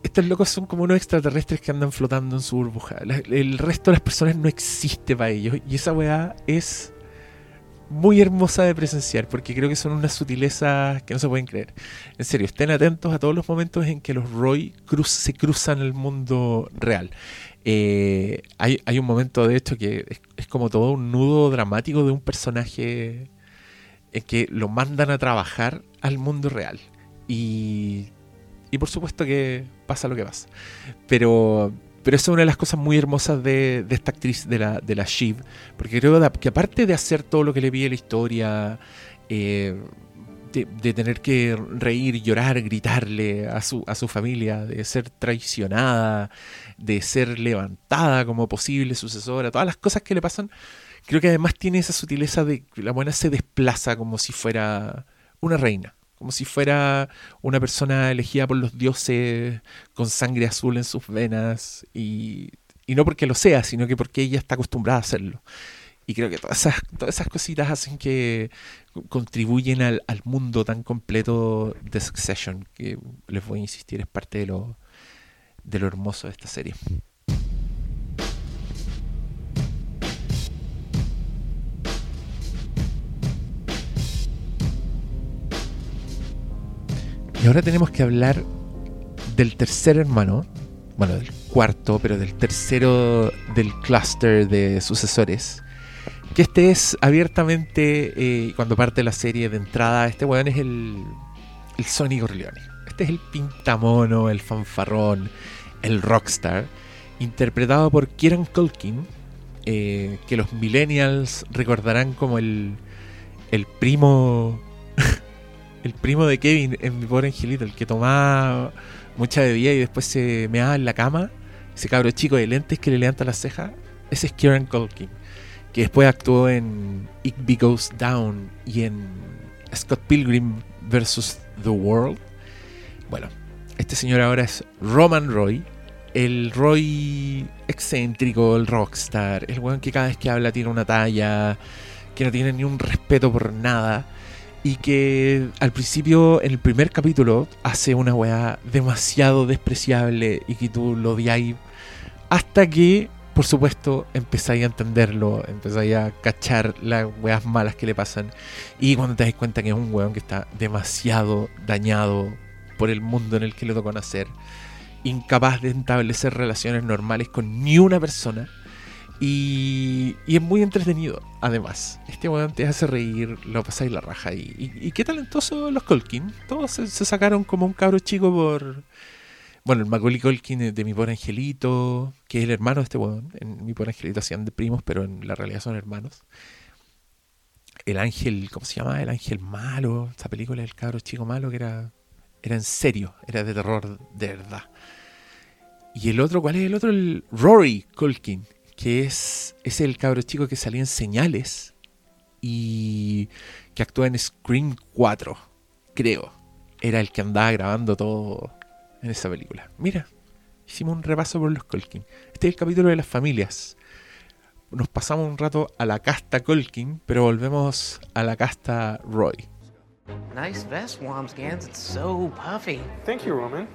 estos locos son como unos extraterrestres que andan flotando en su burbuja. El resto de las personas no existe para ellos. Y esa weá es muy hermosa de presenciar, porque creo que son unas sutilezas que no se pueden creer. En serio, estén atentos a todos los momentos en que los Roy cruz, se cruzan el mundo real. Eh, hay, un momento, de hecho, que es, como todo un nudo dramático de un personaje en que lo mandan a trabajar al mundo real. Y y por supuesto que pasa lo que pasa. Pero, pero eso es una de las cosas muy hermosas de, de esta actriz, de la, de la Shiv. Porque creo que aparte de hacer todo lo que le pide la historia, eh, de, de, tener que reír, llorar, gritarle a su, a su familia, de ser traicionada, de ser levantada como posible sucesora, todas las cosas que le pasan, creo que además tiene esa sutileza de que la buena se desplaza como si fuera una reina como si fuera una persona elegida por los dioses con sangre azul en sus venas y, y, no porque lo sea, sino que porque ella está acostumbrada a hacerlo. Y creo que todas esas, todas esas cositas hacen que contribuyen al, al mundo tan completo de Succession, que les voy a insistir, es parte de lo, de lo hermoso de esta serie. Y ahora tenemos que hablar del tercer hermano, bueno, del cuarto, pero del tercero del clúster de sucesores. Que este es abiertamente, eh, cuando parte la serie de entrada, este weón es el, el Sonny Corleone. Este es el pintamono, el fanfarrón, el rockstar, interpretado por Kieran Culkin, eh, que los millennials recordarán como el, el primo el primo de Kevin en mi pobre angelito, el que tomaba mucha bebida y después se meaba en la cama, ese cabro chico de lentes que le levanta las cejas, ese es Kieran Culkin, que después actuó en It Goes Down y en Scott Pilgrim vs. The World. Bueno, este señor ahora es Roman Roy, el Roy excéntrico, el rockstar, el weón que cada vez que habla tiene una talla, que no tiene ni un respeto por nada y que al principio, en el primer capítulo, hace una weá demasiado despreciable y que tú lo odiáis hasta que, por supuesto, empezáis a entenderlo, empezáis a cachar las weas malas que le pasan. Y cuando te das cuenta que es un weón que está demasiado dañado por el mundo en el que le tocó nacer, incapaz de establecer relaciones normales con ni una persona, y, y, es muy entretenido, además. Este weón te hace reír, lo pasáis la raja. Y, qué talentoso los Colkin. Todos se, sacaron como un cabro chico por. Bueno, el Macaulay Colkin de Mi Pobre Angelito, que es el hermano de este weón. En Mi Pobre Angelito hacían de primos, pero en la realidad son hermanos. El ángel, ¿cómo se llama? El ángel malo. Esta película del cabro chico malo que era, era en serio, era de terror de verdad. Y el otro, ¿cuál es el otro? El Rory Colkin que es, es el cabro chico que salía en Señales y que actúa en Scream 4, creo. Era el que andaba grabando todo en esa película. Mira, hicimos un repaso por los Colkin. Este es el capítulo de las familias. Nos pasamos un rato a la casta Colkin, pero volvemos a la casta Roy. Nice vest, Wamsgans. It's so puffy. Thank you, Roman.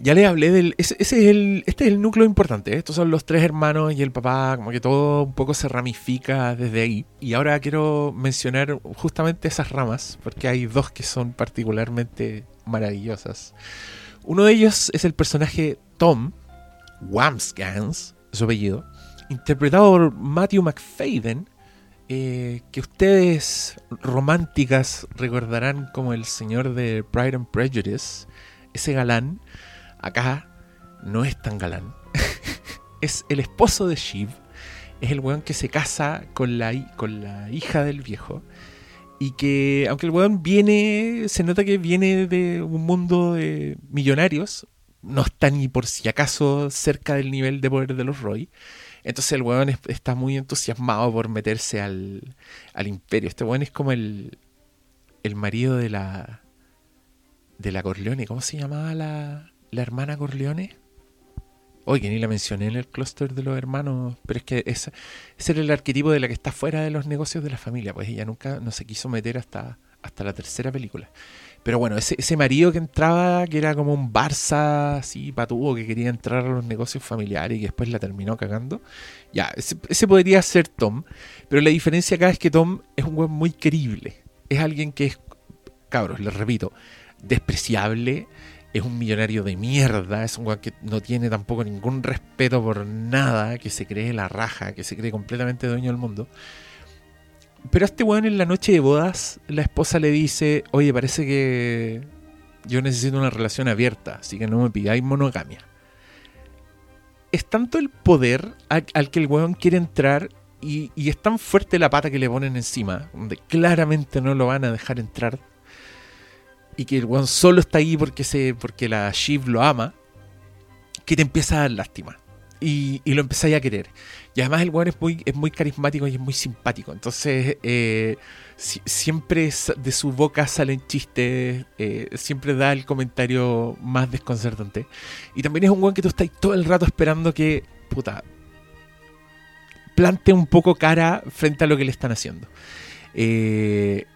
Ya le hablé del. Ese, es el, este es el núcleo importante. ¿eh? Estos son los tres hermanos y el papá. Como que todo un poco se ramifica desde ahí. Y ahora quiero mencionar justamente esas ramas. Porque hay dos que son particularmente maravillosas. Uno de ellos es el personaje Tom Wamsgans, su apellido. Interpretado por Matthew McFadden eh, que ustedes románticas recordarán como el señor de Pride and Prejudice, ese galán, acá no es tan galán. es el esposo de Shiv, es el weón que se casa con la, con la hija del viejo. Y que, aunque el weón viene, se nota que viene de un mundo de millonarios, no está ni por si acaso cerca del nivel de poder de los Roy. Entonces el weón está muy entusiasmado por meterse al, al imperio. Este weón es como el, el marido de la de la Corleone. ¿Cómo se llamaba la, la hermana Corleone? Oye, ni la mencioné en el clúster de los hermanos, pero es que ese, ese era el arquetipo de la que está fuera de los negocios de la familia, pues ella nunca no se quiso meter hasta, hasta la tercera película. Pero bueno, ese, ese marido que entraba, que era como un Barça así patudo, que quería entrar a los negocios familiares y que después la terminó cagando. Ya, ese, podría ser Tom. Pero la diferencia acá es que Tom es un weón muy querible. Es alguien que es, cabros, les repito, despreciable. Es un millonario de mierda. Es un weón que no tiene tampoco ningún respeto por nada. Que se cree la raja, que se cree completamente dueño del mundo. Pero a este weón en la noche de bodas, la esposa le dice, oye, parece que yo necesito una relación abierta, así que no me pidáis monogamia. Es tanto el poder al, que el weón quiere entrar y, es tan fuerte la pata que le ponen encima, donde claramente no lo van a dejar entrar, y que el weón solo está ahí porque, se, porque la Shiv lo ama, que te empieza a dar lástima. Y, y lo empezáis a querer. Y además el weón es muy, es muy carismático y es muy simpático. Entonces, eh, siempre de su boca salen chistes, eh, siempre da el comentario más desconcertante. Y también es un weón que tú estás todo el rato esperando que, puta, plante un poco cara frente a lo que le están haciendo. Eh,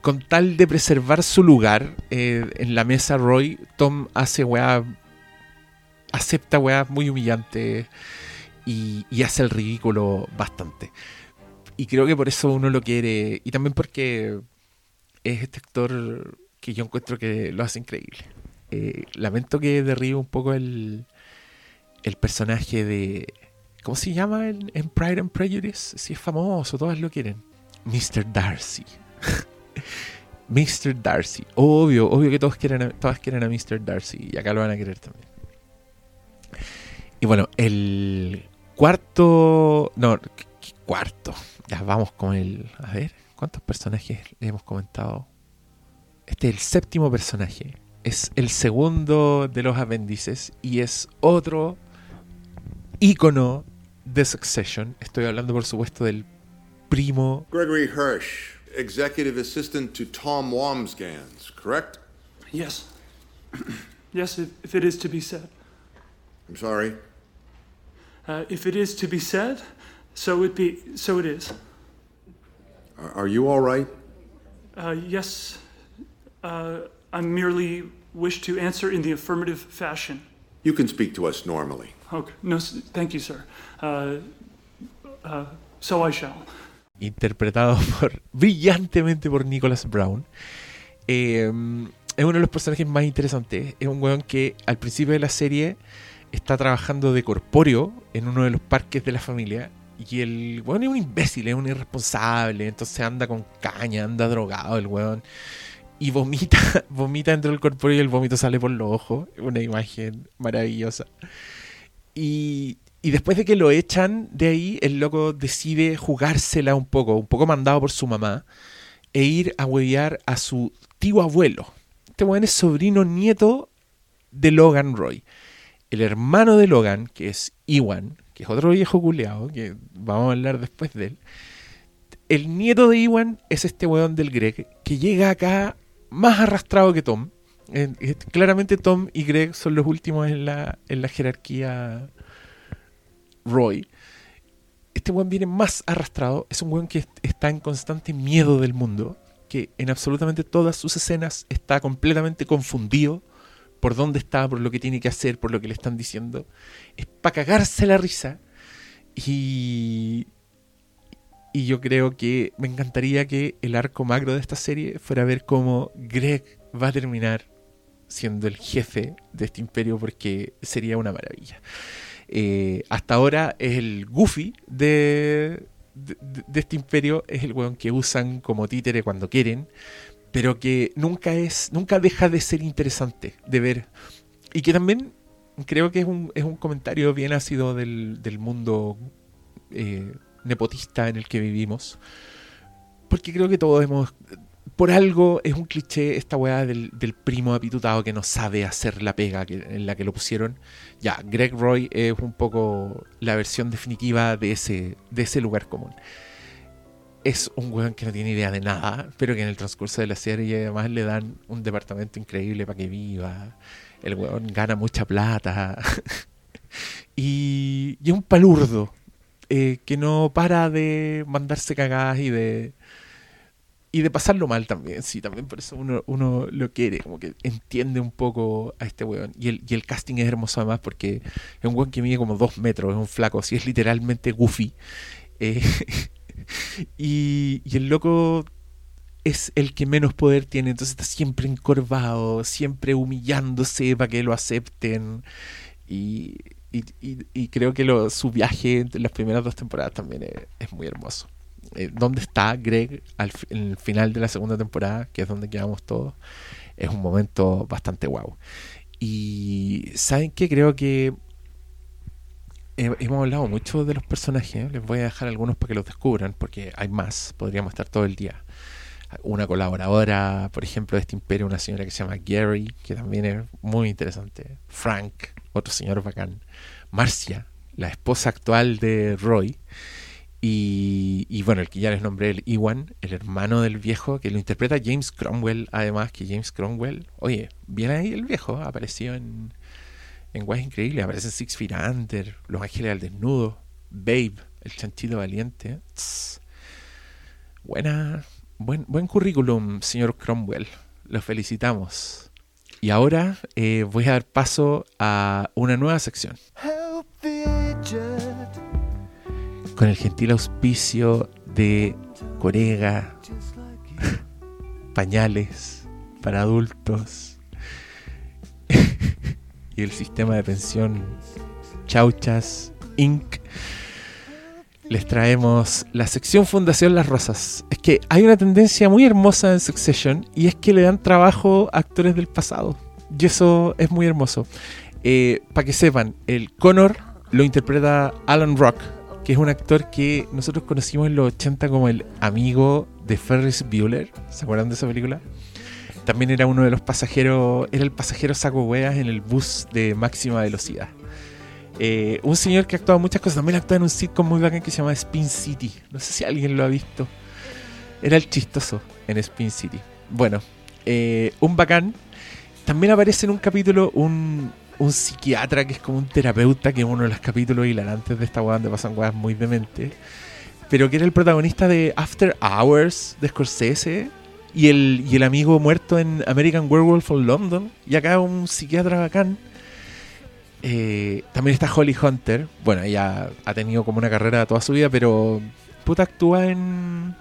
con tal de preservar su lugar en la mesa, Roy, Tom hace weá, acepta weá muy humillante y, hace el ridículo bastante. Y creo que por eso uno lo quiere. Y también porque es este actor que yo encuentro que lo hace increíble. Eh, lamento que derribe un poco el, el personaje de. ¿Cómo se llama en, Pride and Prejudice? Si es famoso, todas lo quieren. Mr. Darcy. Mr. Darcy. Obvio, obvio que todos quieren a, todas quieren a Mr. Darcy y acá lo van a querer también. Y bueno, el cuarto. No, ¿qué- qué cuarto. Ya vamos con el. A ver, ¿cuántos personajes le hemos comentado? Este es el séptimo personaje. Es el segundo de los apéndices y es otro ícono de Succession. Estoy hablando, por supuesto, del primo Gregory Hirsch, executive assistant to Tom Wamsgans, correct? Yes. yes, if, if it is to be said. I'm sorry. Uh, if it is to be said, so it be. So it is. Are, are you all right? Uh, yes. Uh, I merely wish to answer in the affirmative fashion. You can speak to us normally. Okay. No, thank you, sir. Uh, uh, so I shall. interpretado por brillantemente por Nicholas Brown. Eh, es uno de los personajes más interesantes. Es un weón que al principio de la serie está trabajando de corpóreo en uno de los parques de la familia. Y el weón es un imbécil, es un irresponsable. Entonces anda con caña, anda drogado el weón. Y vomita, vomita dentro del corpóreo y el vómito sale por los ojos. Una imagen maravillosa. Y, y después de que lo echan de ahí, el loco decide jugársela un poco, un poco mandado por su mamá, e ir a huevear a su tío abuelo. Este weón es sobrino nieto de Logan Roy. El hermano de Logan, que es Iwan, que es otro viejo culeado, que vamos a hablar después de él. El nieto de Iwan es este weón del Greg, que llega acá más arrastrado que Tom. Eh, eh, claramente Tom y Greg son los últimos en la, en la jerarquía Roy. Este weón viene más arrastrado. Es un weón que est- está en constante miedo del mundo. Que en absolutamente todas sus escenas está completamente confundido por dónde está, por lo que tiene que hacer, por lo que le están diciendo. Es para cagarse la risa. Y. Y yo creo que me encantaría que el arco macro de esta serie fuera ver cómo Greg va a terminar siendo el jefe de este imperio porque sería una maravilla. Eh, hasta ahora es el Goofy de, de, de este imperio, es el weón que usan como títere cuando quieren, pero que nunca es, nunca deja de ser interesante de ver. Y que también creo que es un, es un comentario bien ácido del, del mundo eh, nepotista en el que vivimos. Porque creo que todos hemos. Por algo es un cliché esta weá del, del primo apitutado que no sabe hacer la pega que- en la que lo pusieron. Ya, Greg Roy es un poco la versión definitiva de ese, de ese lugar común. Es un weón que no tiene idea de nada, pero que en el transcurso de la serie además le dan un departamento increíble para que viva. El weón gana mucha plata. y, y es un palurdo eh, que no para de mandarse cagadas y de y de pasarlo mal también, sí, también por eso uno, uno lo quiere, como que entiende un poco a este weón. Y el, y el casting es hermoso además porque es un weón que mide como dos metros, es un flaco, así es literalmente goofy. Eh, y, el loco es el que menos poder tiene, entonces está siempre encorvado, siempre humillándose para que lo acepten. Y, creo que su viaje en las primeras dos temporadas también es, muy hermoso. Eh, ¿Dónde está Greg al final de la segunda temporada, que es donde quedamos todos? Es un momento bastante guau. Y ¿saben qué? Creo que hemos hablado mucho de los personajes. Les voy a dejar algunos para que los descubran, porque hay más. Podríamos estar todo el día. Una colaboradora, por ejemplo, de este imperio, una señora que se llama Gary, que también es muy interesante. Frank, otro señor bacán. Marcia, la esposa actual de Roy. Y, bueno, el que ya les nombré, el Iwan, el hermano del viejo, que lo interpreta James Cromwell, además que James Cromwell, oye, viene ahí el viejo, apareció en, en Guay Increíble, aparece en Six Feet Under, Los Ángeles al Desnudo, Babe, El Chanchito Valiente. Buena, buen, currículum, señor Cromwell, lo felicitamos. Y ahora eh, voy a dar paso a una nueva sección. Con el gentil auspicio de Corega, pañales, para adultos el sistema de pensión Chauchas Inc. Les traemos la sección Fundación Las Rosas. Es que hay una tendencia muy hermosa en Succession y es que le dan trabajo a actores del pasado. Y eso es muy hermoso. Eh, para que sepan, el Connor lo interpreta Alan Rock, que es un actor que nosotros conocimos en los 80 como el amigo de Ferris Bueller. ¿Se acuerdan de esa película? También era uno de los pasajeros, era el pasajero saco hueas en el bus de máxima velocidad. Eh, un señor que en muchas cosas, también actuado en un sitcom muy bacán que se llama Spin City. No sé si alguien lo ha visto. Era el chistoso en Spin City. Bueno, eh, un bacán. También aparece en un capítulo un, un psiquiatra que es como un terapeuta, que es uno de los capítulos hilarantes de esta weá donde pasan weas muy demente. Pero que era el protagonista de After Hours de Scorsese y el, y el amigo muerto en American Werewolf of London. Y acá un psiquiatra bacán. Eh, también está Holly Hunter. Bueno, ella ha tenido como una carrera toda su vida, pero puta actúa en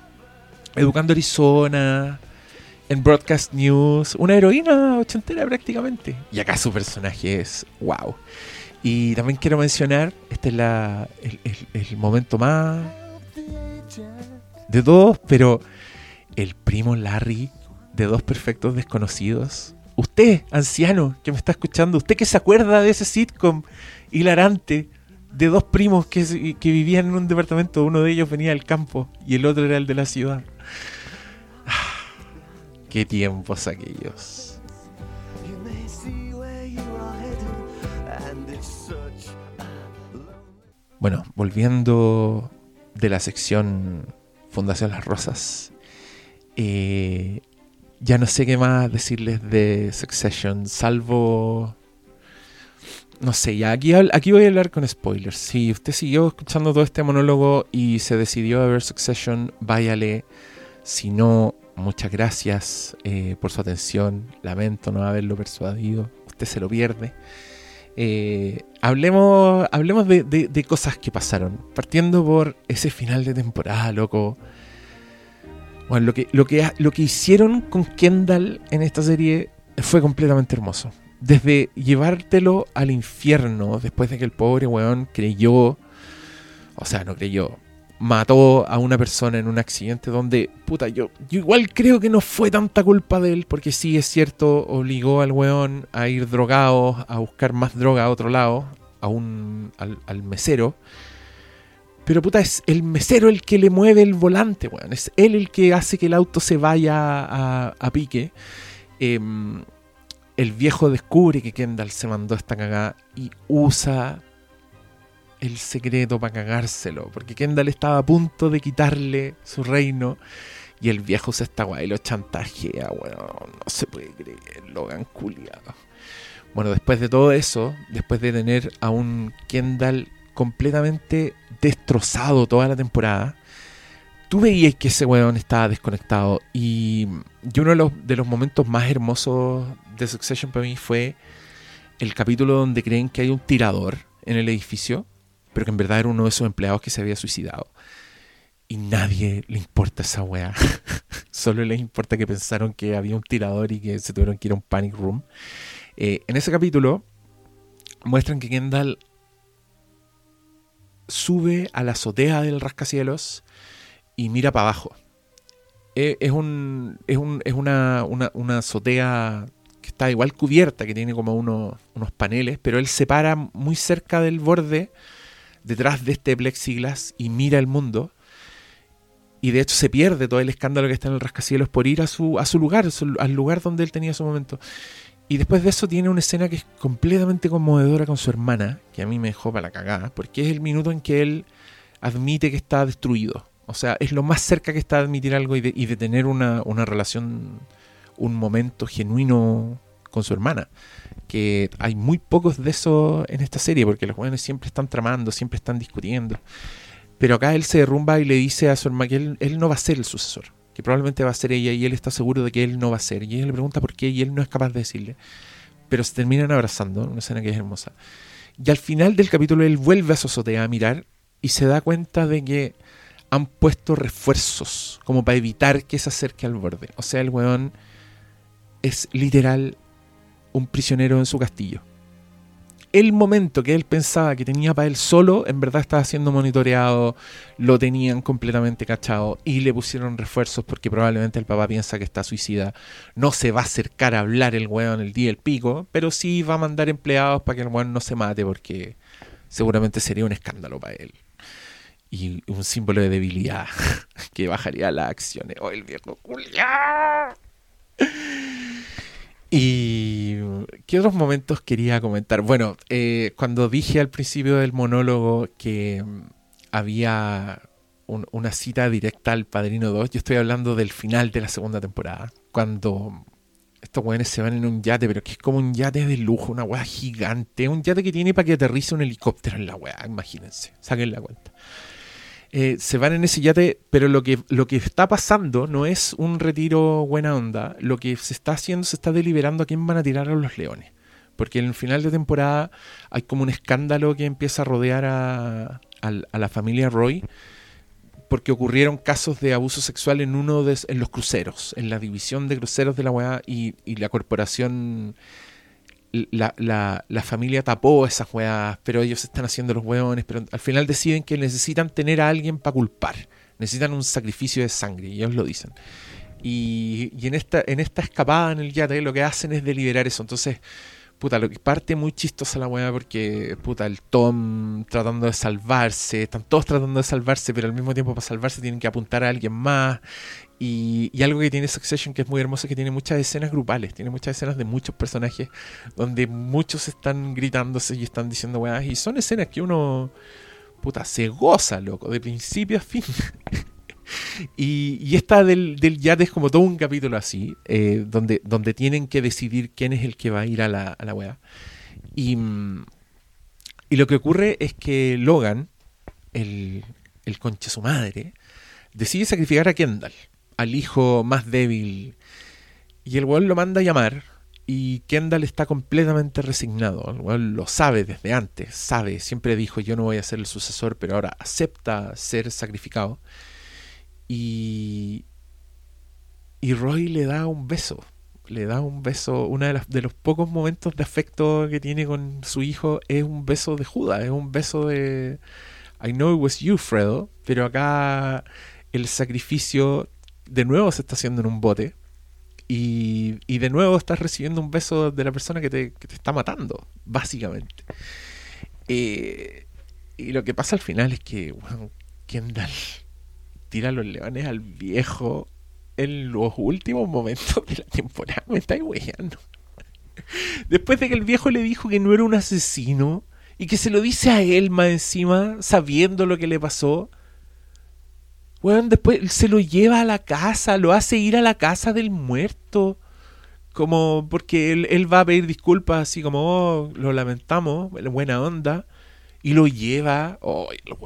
Educando Arizona, en Broadcast News, una heroína ochentera prácticamente. Y acá su personaje es wow. Y también quiero mencionar, este es la, el- el momento más de todos, pero el primo Larry de Dos Perfectos Desconocidos. Usted, anciano, que me está escuchando, usted que se acuerda de ese sitcom hilarante de dos primos que, que vivían en un departamento, uno de ellos venía del campo y el otro era el de la ciudad. Qué tiempos aquellos. Bueno, volviendo de la sección Fundación Las Rosas, eh, ya no sé qué más decirles de Succession, salvo... No sé, ya aquí, aquí voy a hablar con spoilers. Si usted siguió escuchando todo este monólogo y se decidió a ver Succession, váyale. Si no, muchas gracias eh, por su atención. Lamento no haberlo persuadido. Usted se lo pierde. Eh, hablemos hablemos de cosas que pasaron. Partiendo por ese final de temporada, loco. Bueno, lo que, lo que, lo que hicieron con Kendall en esta serie fue completamente hermoso. Desde llevártelo al infierno, después de que el pobre weón creyó, o sea, no creyó, mató a una persona en un accidente donde, puta, yo, yo igual creo que no fue tanta culpa de él, porque sí es cierto, obligó al weón a ir drogado, a buscar más droga a otro lado, a un, al mesero. Pero puta, es el mesero el que le mueve el volante, weón. Es él el que hace que el auto se vaya a, pique. Em, el viejo descubre que Kendall se mandó esta cagada y usa el secreto para cagárselo. Porque Kendall estaba a punto de quitarle su reino. Y el viejo usa esta guay lo chantajea, weón. No se puede creer, Logan culiado. Bueno, después de todo eso, después de tener a un Kendall completamente destrozado toda la temporada, tú veías que ese weón estaba desconectado. Y, uno de los, momentos más hermosos de Succession para mí fue el capítulo donde creen que hay un tirador en el edificio, pero que en verdad era uno de esos empleados que se había suicidado. Y nadie le importa esa weá. Solo les importa que pensaron que había un tirador y que se tuvieron que ir a un panic room. Eh, en ese capítulo muestran que Kendall sube a la azotea del rascacielos y mira para abajo. Eh, Es, un, es, un- es una, una, azotea que está igual cubierta, que tiene como unos, paneles, pero él se para muy cerca del borde, detrás de este plexiglas, y mira el mundo. Y de hecho se pierde todo el escándalo que está en el rascacielos por ir a su, a su lugar, al lugar donde él tenía su momento. Y después de eso tiene una escena que es completamente conmovedora con su hermana, que a mí me dejó para la cagada, porque es el minuto en que él admite que está destruido. O sea, es lo más cerca que está de admitir algo y de, y de tener una, relación, un momento genuino con su hermana. Que hay muy pocos de eso en esta serie, porque los jóvenes siempre están tramando, siempre están discutiendo. Pero acá él se derrumba y le dice a su hermana que él, él no va a ser el sucesor, probablemente va a ser ella y él está seguro de que él no va a ser. Y ella le pregunta por qué y él no es capaz de decirle. Pero se terminan abrazando, una escena que es hermosa. Y al final del capítulo él vuelve a su azotea a mirar y se da cuenta de que han puesto refuerzos como para evitar que se acerque al borde. O sea, el weón es literal un prisionero en su castillo. El momento que él pensaba que tenía para él solo, en verdad estaba siendo monitoreado, lo tenían completamente cachado y le pusieron refuerzos porque probablemente el papá piensa que está suicida. No se va a acercar a hablar el weón el día del pico, pero sí va a mandar empleados para que el weón no se mate porque seguramente sería un escándalo para él. Y un símbolo de debilidad que bajaría las acciones. ¡Oh, el viejo Julián! Y qué otros momentos quería comentar. Bueno, eh, cuando dije al principio del monólogo que mm, había un- una cita directa al Padrino 2, yo estoy hablando del final de la segunda temporada. Cuando estos weones se van en un yate, pero que es como un yate de lujo, una weá gigante. Un yate que tiene para que aterrice un helicóptero en la weá, imagínense, saquen la cuenta. Eh, se van en ese yate, pero lo que, lo que está pasando no es un retiro buena onda. Lo que se está haciendo, se está deliberando a quién van a tirar a los leones. Porque en el final de temporada hay como un escándalo que empieza a rodear a, a la familia Roy. Porque ocurrieron casos de abuso sexual en uno de en los cruceros, en la división de cruceros de la weá y, y la corporación la, la, familia tapó esas weas, pero ellos están haciendo los weones, pero al final deciden que necesitan tener a alguien para culpar. Necesitan un sacrificio de sangre, y ellos lo dicen. Y, y en, esta, en esta escapada en el yate lo que hacen es deliberar eso. Entonces, puta, lo que parte muy chistosa la wea porque, puta, el Tom tratando de salvarse, están todos tratando de salvarse, pero al mismo tiempo para salvarse tienen que apuntar a alguien más. Y, algo que tiene Succession que es muy hermoso es que tiene muchas escenas grupales, tiene muchas escenas de muchos personajes donde muchos están gritándose y están diciendo weas. Y son escenas que uno, puta, se goza, loco, de principio a fin. y, esta del, del yate es como todo un capítulo así, eh, donde, donde tienen que decidir quién es el que va a ir a la, a wea. Y, lo que ocurre es que Logan, el, el concha su madre, decide sacrificar a Kendall, al hijo más débil. Y el weón lo manda a llamar. Y Kendall está completamente resignado. El weón lo sabe desde antes. Sabe, siempre dijo: Yo no voy a ser el sucesor, pero ahora acepta ser sacrificado. Y. Y Roy le da un beso. Le da un beso. Uno de, de los pocos momentos de afecto que tiene con su hijo es un beso de Judas. Es un beso de. I know it was you, Fredo. Pero acá el sacrificio de nuevo se está haciendo en un bote. Y, y de nuevo estás recibiendo un beso de la persona que te, que te está matando, básicamente. Eh, y lo que pasa al final es que weón, Kendall tira los leones al viejo en los últimos momentos de la temporada. Me estáis weyando. Después de que el viejo le dijo que no era un asesino y que se lo dice a él más encima, sabiendo lo que le pasó. Weón, después se lo lleva a la casa, lo hace ir a la casa del muerto. Como porque él, él va a pedir disculpas, así como, oh, lo lamentamos, buena onda. Y lo lleva, el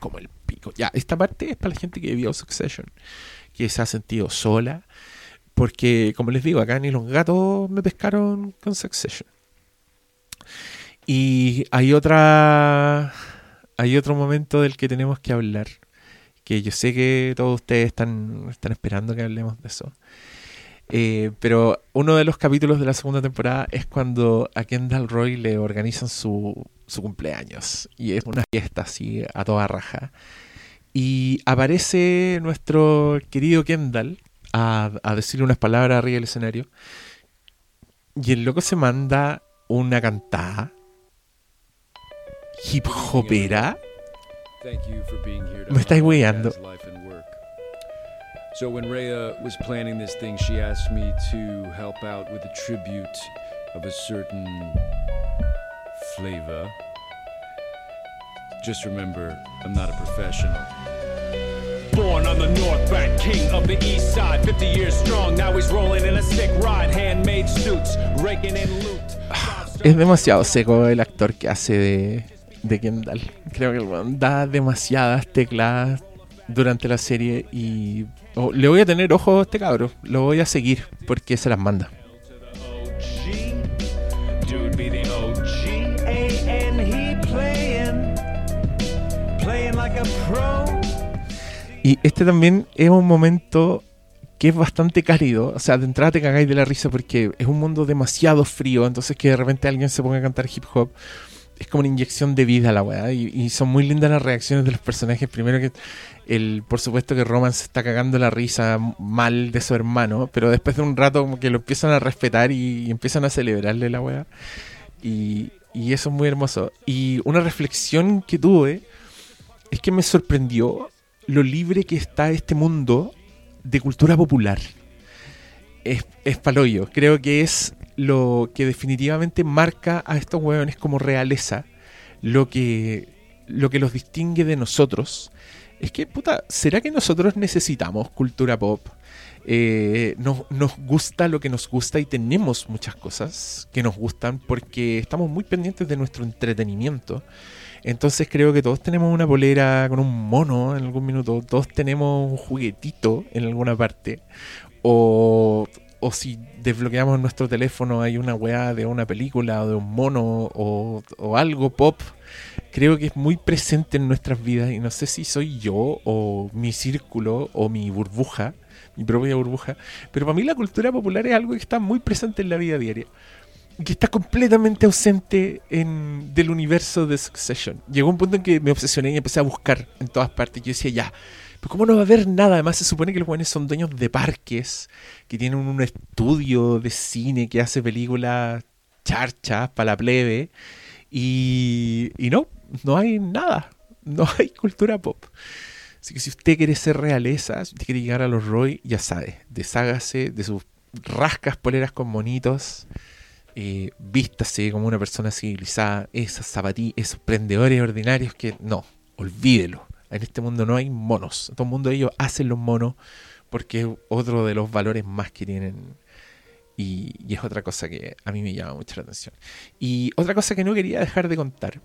como el pico. Ya, esta parte es para la gente que vio Succession, que se ha sentido sola. Porque, como les digo, acá ni los gatos me pescaron con Succession. Y hay otra. Hay otro momento del que tenemos que hablar. Que yo sé que todos ustedes están, están esperando que hablemos de eso. Eh, pero uno de los capítulos de la segunda temporada es cuando a Kendall Roy le organizan su, su cumpleaños. Y es una fiesta así a toda raja. Y aparece nuestro querido Kendall a, a decirle unas palabras arriba del escenario. Y el loco se manda una cantada hip hopera. Me estáis weyando. So when Rhea was planning this thing, she asked me to help out with a tribute of a certain flavor. Just remember, I'm not a professional. Born on the North Bank, king of the East Side, 50 years strong. Now he's rolling in a sick ride, handmade suits, raking in loot. Es demasiado seco el actor que hace de, de Kendall. Creo que da demasiadas teclas durante la serie y oh, le voy a tener ojo a este cabro. Lo voy a seguir porque se las manda. Y este también es un momento que es bastante cálido. O sea, de entrada te cagáis de la risa porque es un mundo demasiado frío. Entonces que de repente alguien se ponga a cantar hip hop es como una inyección de vida la weá. Y, son muy lindas las reacciones de los personajes. Primero que el, por supuesto que Roman se está cagando la risa mal de su hermano. Pero después de un rato como que lo empiezan a respetar y, empiezan a celebrarle la weá. Y, y eso es muy hermoso. Y una reflexión que tuve es que me sorprendió lo libre que está este mundo de cultura popular. Es, es paloyo. Creo que es lo que definitivamente marca a estos hueones como realeza. Lo que, lo que los distingue de nosotros. Es que, puta, ¿será que nosotros necesitamos cultura pop? Eh, nos, nos gusta lo que nos gusta y tenemos muchas cosas que nos gustan porque estamos muy pendientes de nuestro entretenimiento. Entonces creo que todos tenemos una polera con un mono en algún minuto, todos tenemos un juguetito en alguna parte, o, o si desbloqueamos nuestro teléfono hay una weá de una película o de un mono o, algo pop. Creo que es muy presente en nuestras vidas y no sé si soy yo o mi círculo o mi burbuja, mi propia burbuja, pero para mí la cultura popular es algo que está muy presente en la vida diaria que está completamente ausente en, del universo de Succession. Llegó un punto en que me obsesioné y empecé a buscar en todas partes. Yo decía, ya, pero ¿cómo no va a haber nada? Además, se supone que los jóvenes son dueños de parques, que tienen un estudio de cine que hace películas charchas para la plebe. Y, y no, no hay nada. No hay cultura pop. Así que si usted quiere ser realeza, si usted quiere llegar a los Roy, ya sabe, deshágase de sus rascas poleras con monitos eh, vístase como una persona civilizada, esas zapatillas, esos prendedores ordinarios que no, olvídelo. En este mundo no hay monos. Todo el mundo ellos hacen los monos porque es otro de los valores más que tienen. Y, y, es otra cosa que a mí me llama mucho la atención. Y otra cosa que no quería dejar de contar,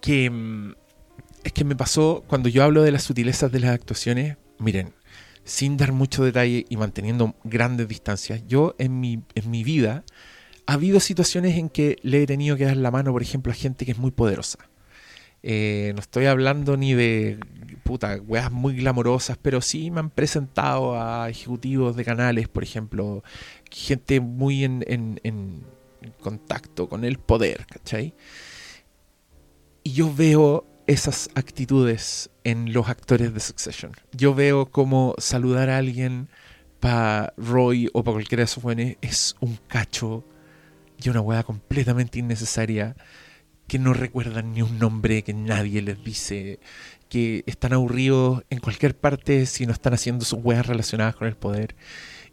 que mm, es que me pasó cuando yo hablo de las sutilezas de las actuaciones, miren, sin dar mucho detalle y manteniendo grandes distancias, yo en mi, en mi vida ha habido situaciones en que le he tenido que dar la mano, por ejemplo, a gente que es muy poderosa. Eh, no estoy hablando ni de puta, weas muy glamorosas, pero sí me han presentado a ejecutivos de canales, por ejemplo, gente muy en, en, en contacto con el poder, ¿cachai? Y yo veo esas actitudes en los actores de Succession. Yo veo como saludar a alguien para Roy o para cualquiera de esos jóvenes es un cacho y una hueá completamente innecesaria que no recuerdan ni un nombre que nadie les dice, que están aburridos en cualquier parte si no están haciendo sus hueas relacionadas con el poder.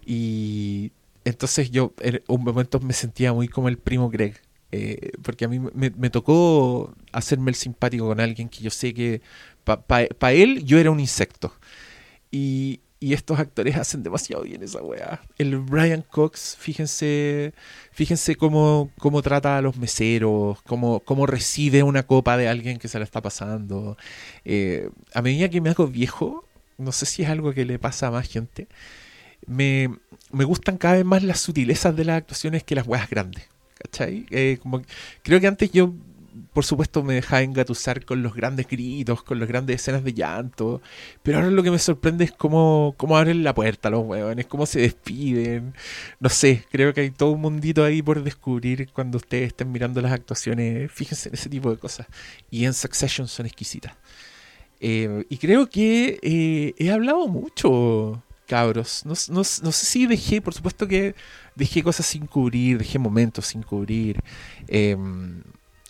Y entonces yo en un momento me sentía muy como el primo Greg eh, porque a mí me, tocó hacerme el simpático con alguien que yo sé que para pa, pa él yo era un insecto. Y, y, estos actores hacen demasiado bien esa weá. El Brian Cox, fíjense, fíjense cómo, cómo trata a los meseros, cómo, cómo recibe una copa de alguien que se la está pasando. Eh, a medida que me hago viejo, no sé si es algo que le pasa a más gente, me, me gustan cada vez más las sutilezas de las actuaciones que las weas grandes. ¿cachai? Eh, creo que antes yo, por supuesto, me dejaba engatusar con los grandes gritos, con las grandes escenas de llanto, pero ahora lo que me sorprende es cómo, cómo abren la puerta los huevones, cómo se despiden, no sé, creo que hay todo un mundito ahí por descubrir cuando ustedes estén mirando las actuaciones, fíjense en ese tipo de cosas, y en Succession son exquisitas. Eh, y creo que eh, he hablado mucho cabros. No, no, no, sé si dejé, por supuesto que dejé cosas sin cubrir, dejé momentos sin cubrir. Eh,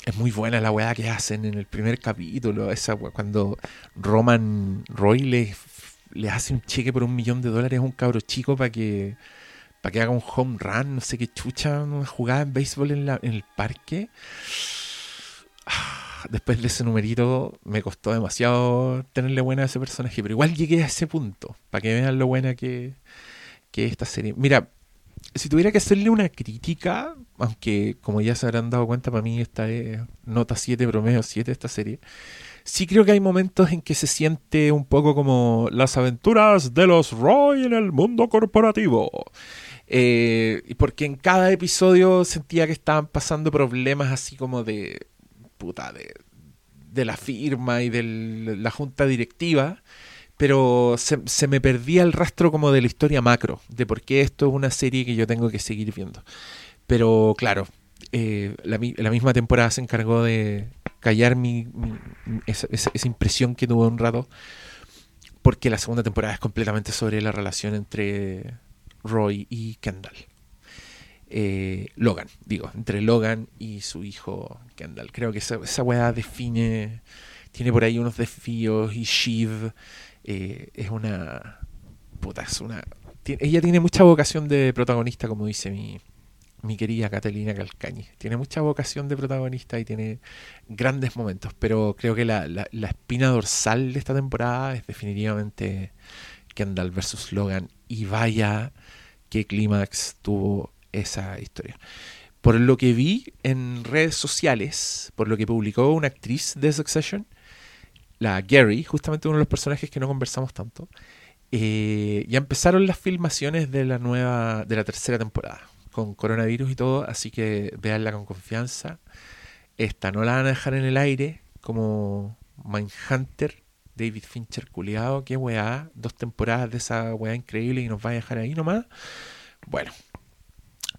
es muy buena la weá que hacen en el primer capítulo. Esa weá, cuando Roman Roy le, le hace un cheque por un millón de dólares a un cabro chico para que para que haga un home run, no sé qué chucha, una jugada en béisbol en, la, en el parque. Después de ese numerito me costó demasiado tenerle buena a ese personaje, pero igual llegué a ese punto, para que vean lo buena que, que esta serie. Mira, si tuviera que hacerle una crítica, aunque como ya se habrán dado cuenta, para mí esta es nota 7, promedio 7 esta serie. Sí creo que hay momentos en que se siente un poco como las aventuras de los Roy en el mundo corporativo. Eh, porque en cada episodio sentía que estaban pasando problemas así como de puta, de, la firma y de la junta directiva pero se me perdía el rastro como de la historia macro, de por qué esto es una serie que yo tengo que seguir viendo. Pero claro, eh, la, mi- la misma temporada se encargó de callar mi, esa, impresión que tuve un rato, porque la segunda temporada es completamente sobre la relación entre Roy y Kendall. Eh, Logan, digo, entre Logan y su hijo Kendall. Creo que esa, esa weá define, tiene por ahí unos desafíos y Shiv eh, es una... Puta, es una... ella tiene mucha vocación de protagonista, como dice mi, mi querida Catalina Calcañi. Tiene mucha vocación de protagonista y tiene grandes momentos, pero creo que la, la- espina dorsal de esta temporada es definitivamente Kendall versus Logan. Y vaya qué clímax tuvo esa historia. Por lo que vi en redes sociales, por lo que publicó una actriz de Succession, la Gary, justamente uno de los personajes que no conversamos tanto, eh, ya empezaron las filmaciones de la nueva, de la tercera temporada, con coronavirus y todo, así que véanla con confianza. Esta no la van a dejar en el aire, como Mindhunter, David Fincher culiado, qué weá, dos temporadas de esa weá increíble y nos va a dejar ahí nomás. Bueno,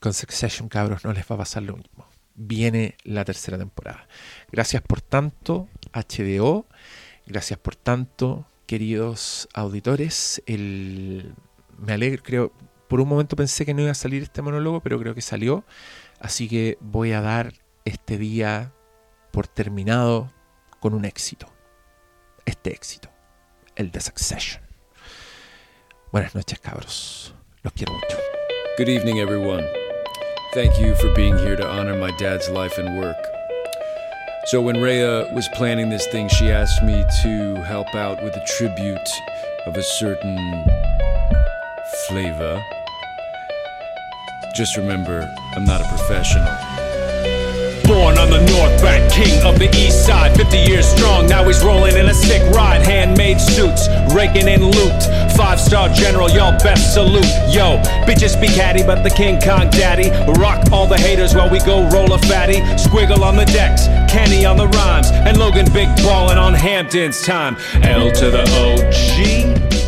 con Succession, cabros, no les va a pasar lo mismo. Viene la tercera temporada. Gracias por tanto, HDO. Gracias por tanto, queridos auditores. El... Me alegro, creo. Por un momento pensé que no iba a salir este monólogo, pero creo que salió. Así que voy a dar este día por terminado con un éxito. Este éxito. El de Succession. Buenas noches, cabros. Los quiero mucho. Good evening, everyone. Thank you for being here to honor my dad's life and work. So, when Rhea was planning this thing, she asked me to help out with a tribute of a certain flavor. Just remember, I'm not a professional. Born on the North Bank, king of the East Side, 50 years strong. Now he's rolling in a sick ride, handmade suits, raking in loot. Five star general, y'all best salute. Yo, bitches be catty, but the King Kong daddy. Rock all the haters while we go roll a fatty. Squiggle on the decks, Kenny on the rhymes, and Logan big ballin' on Hampton's time. L to the OG.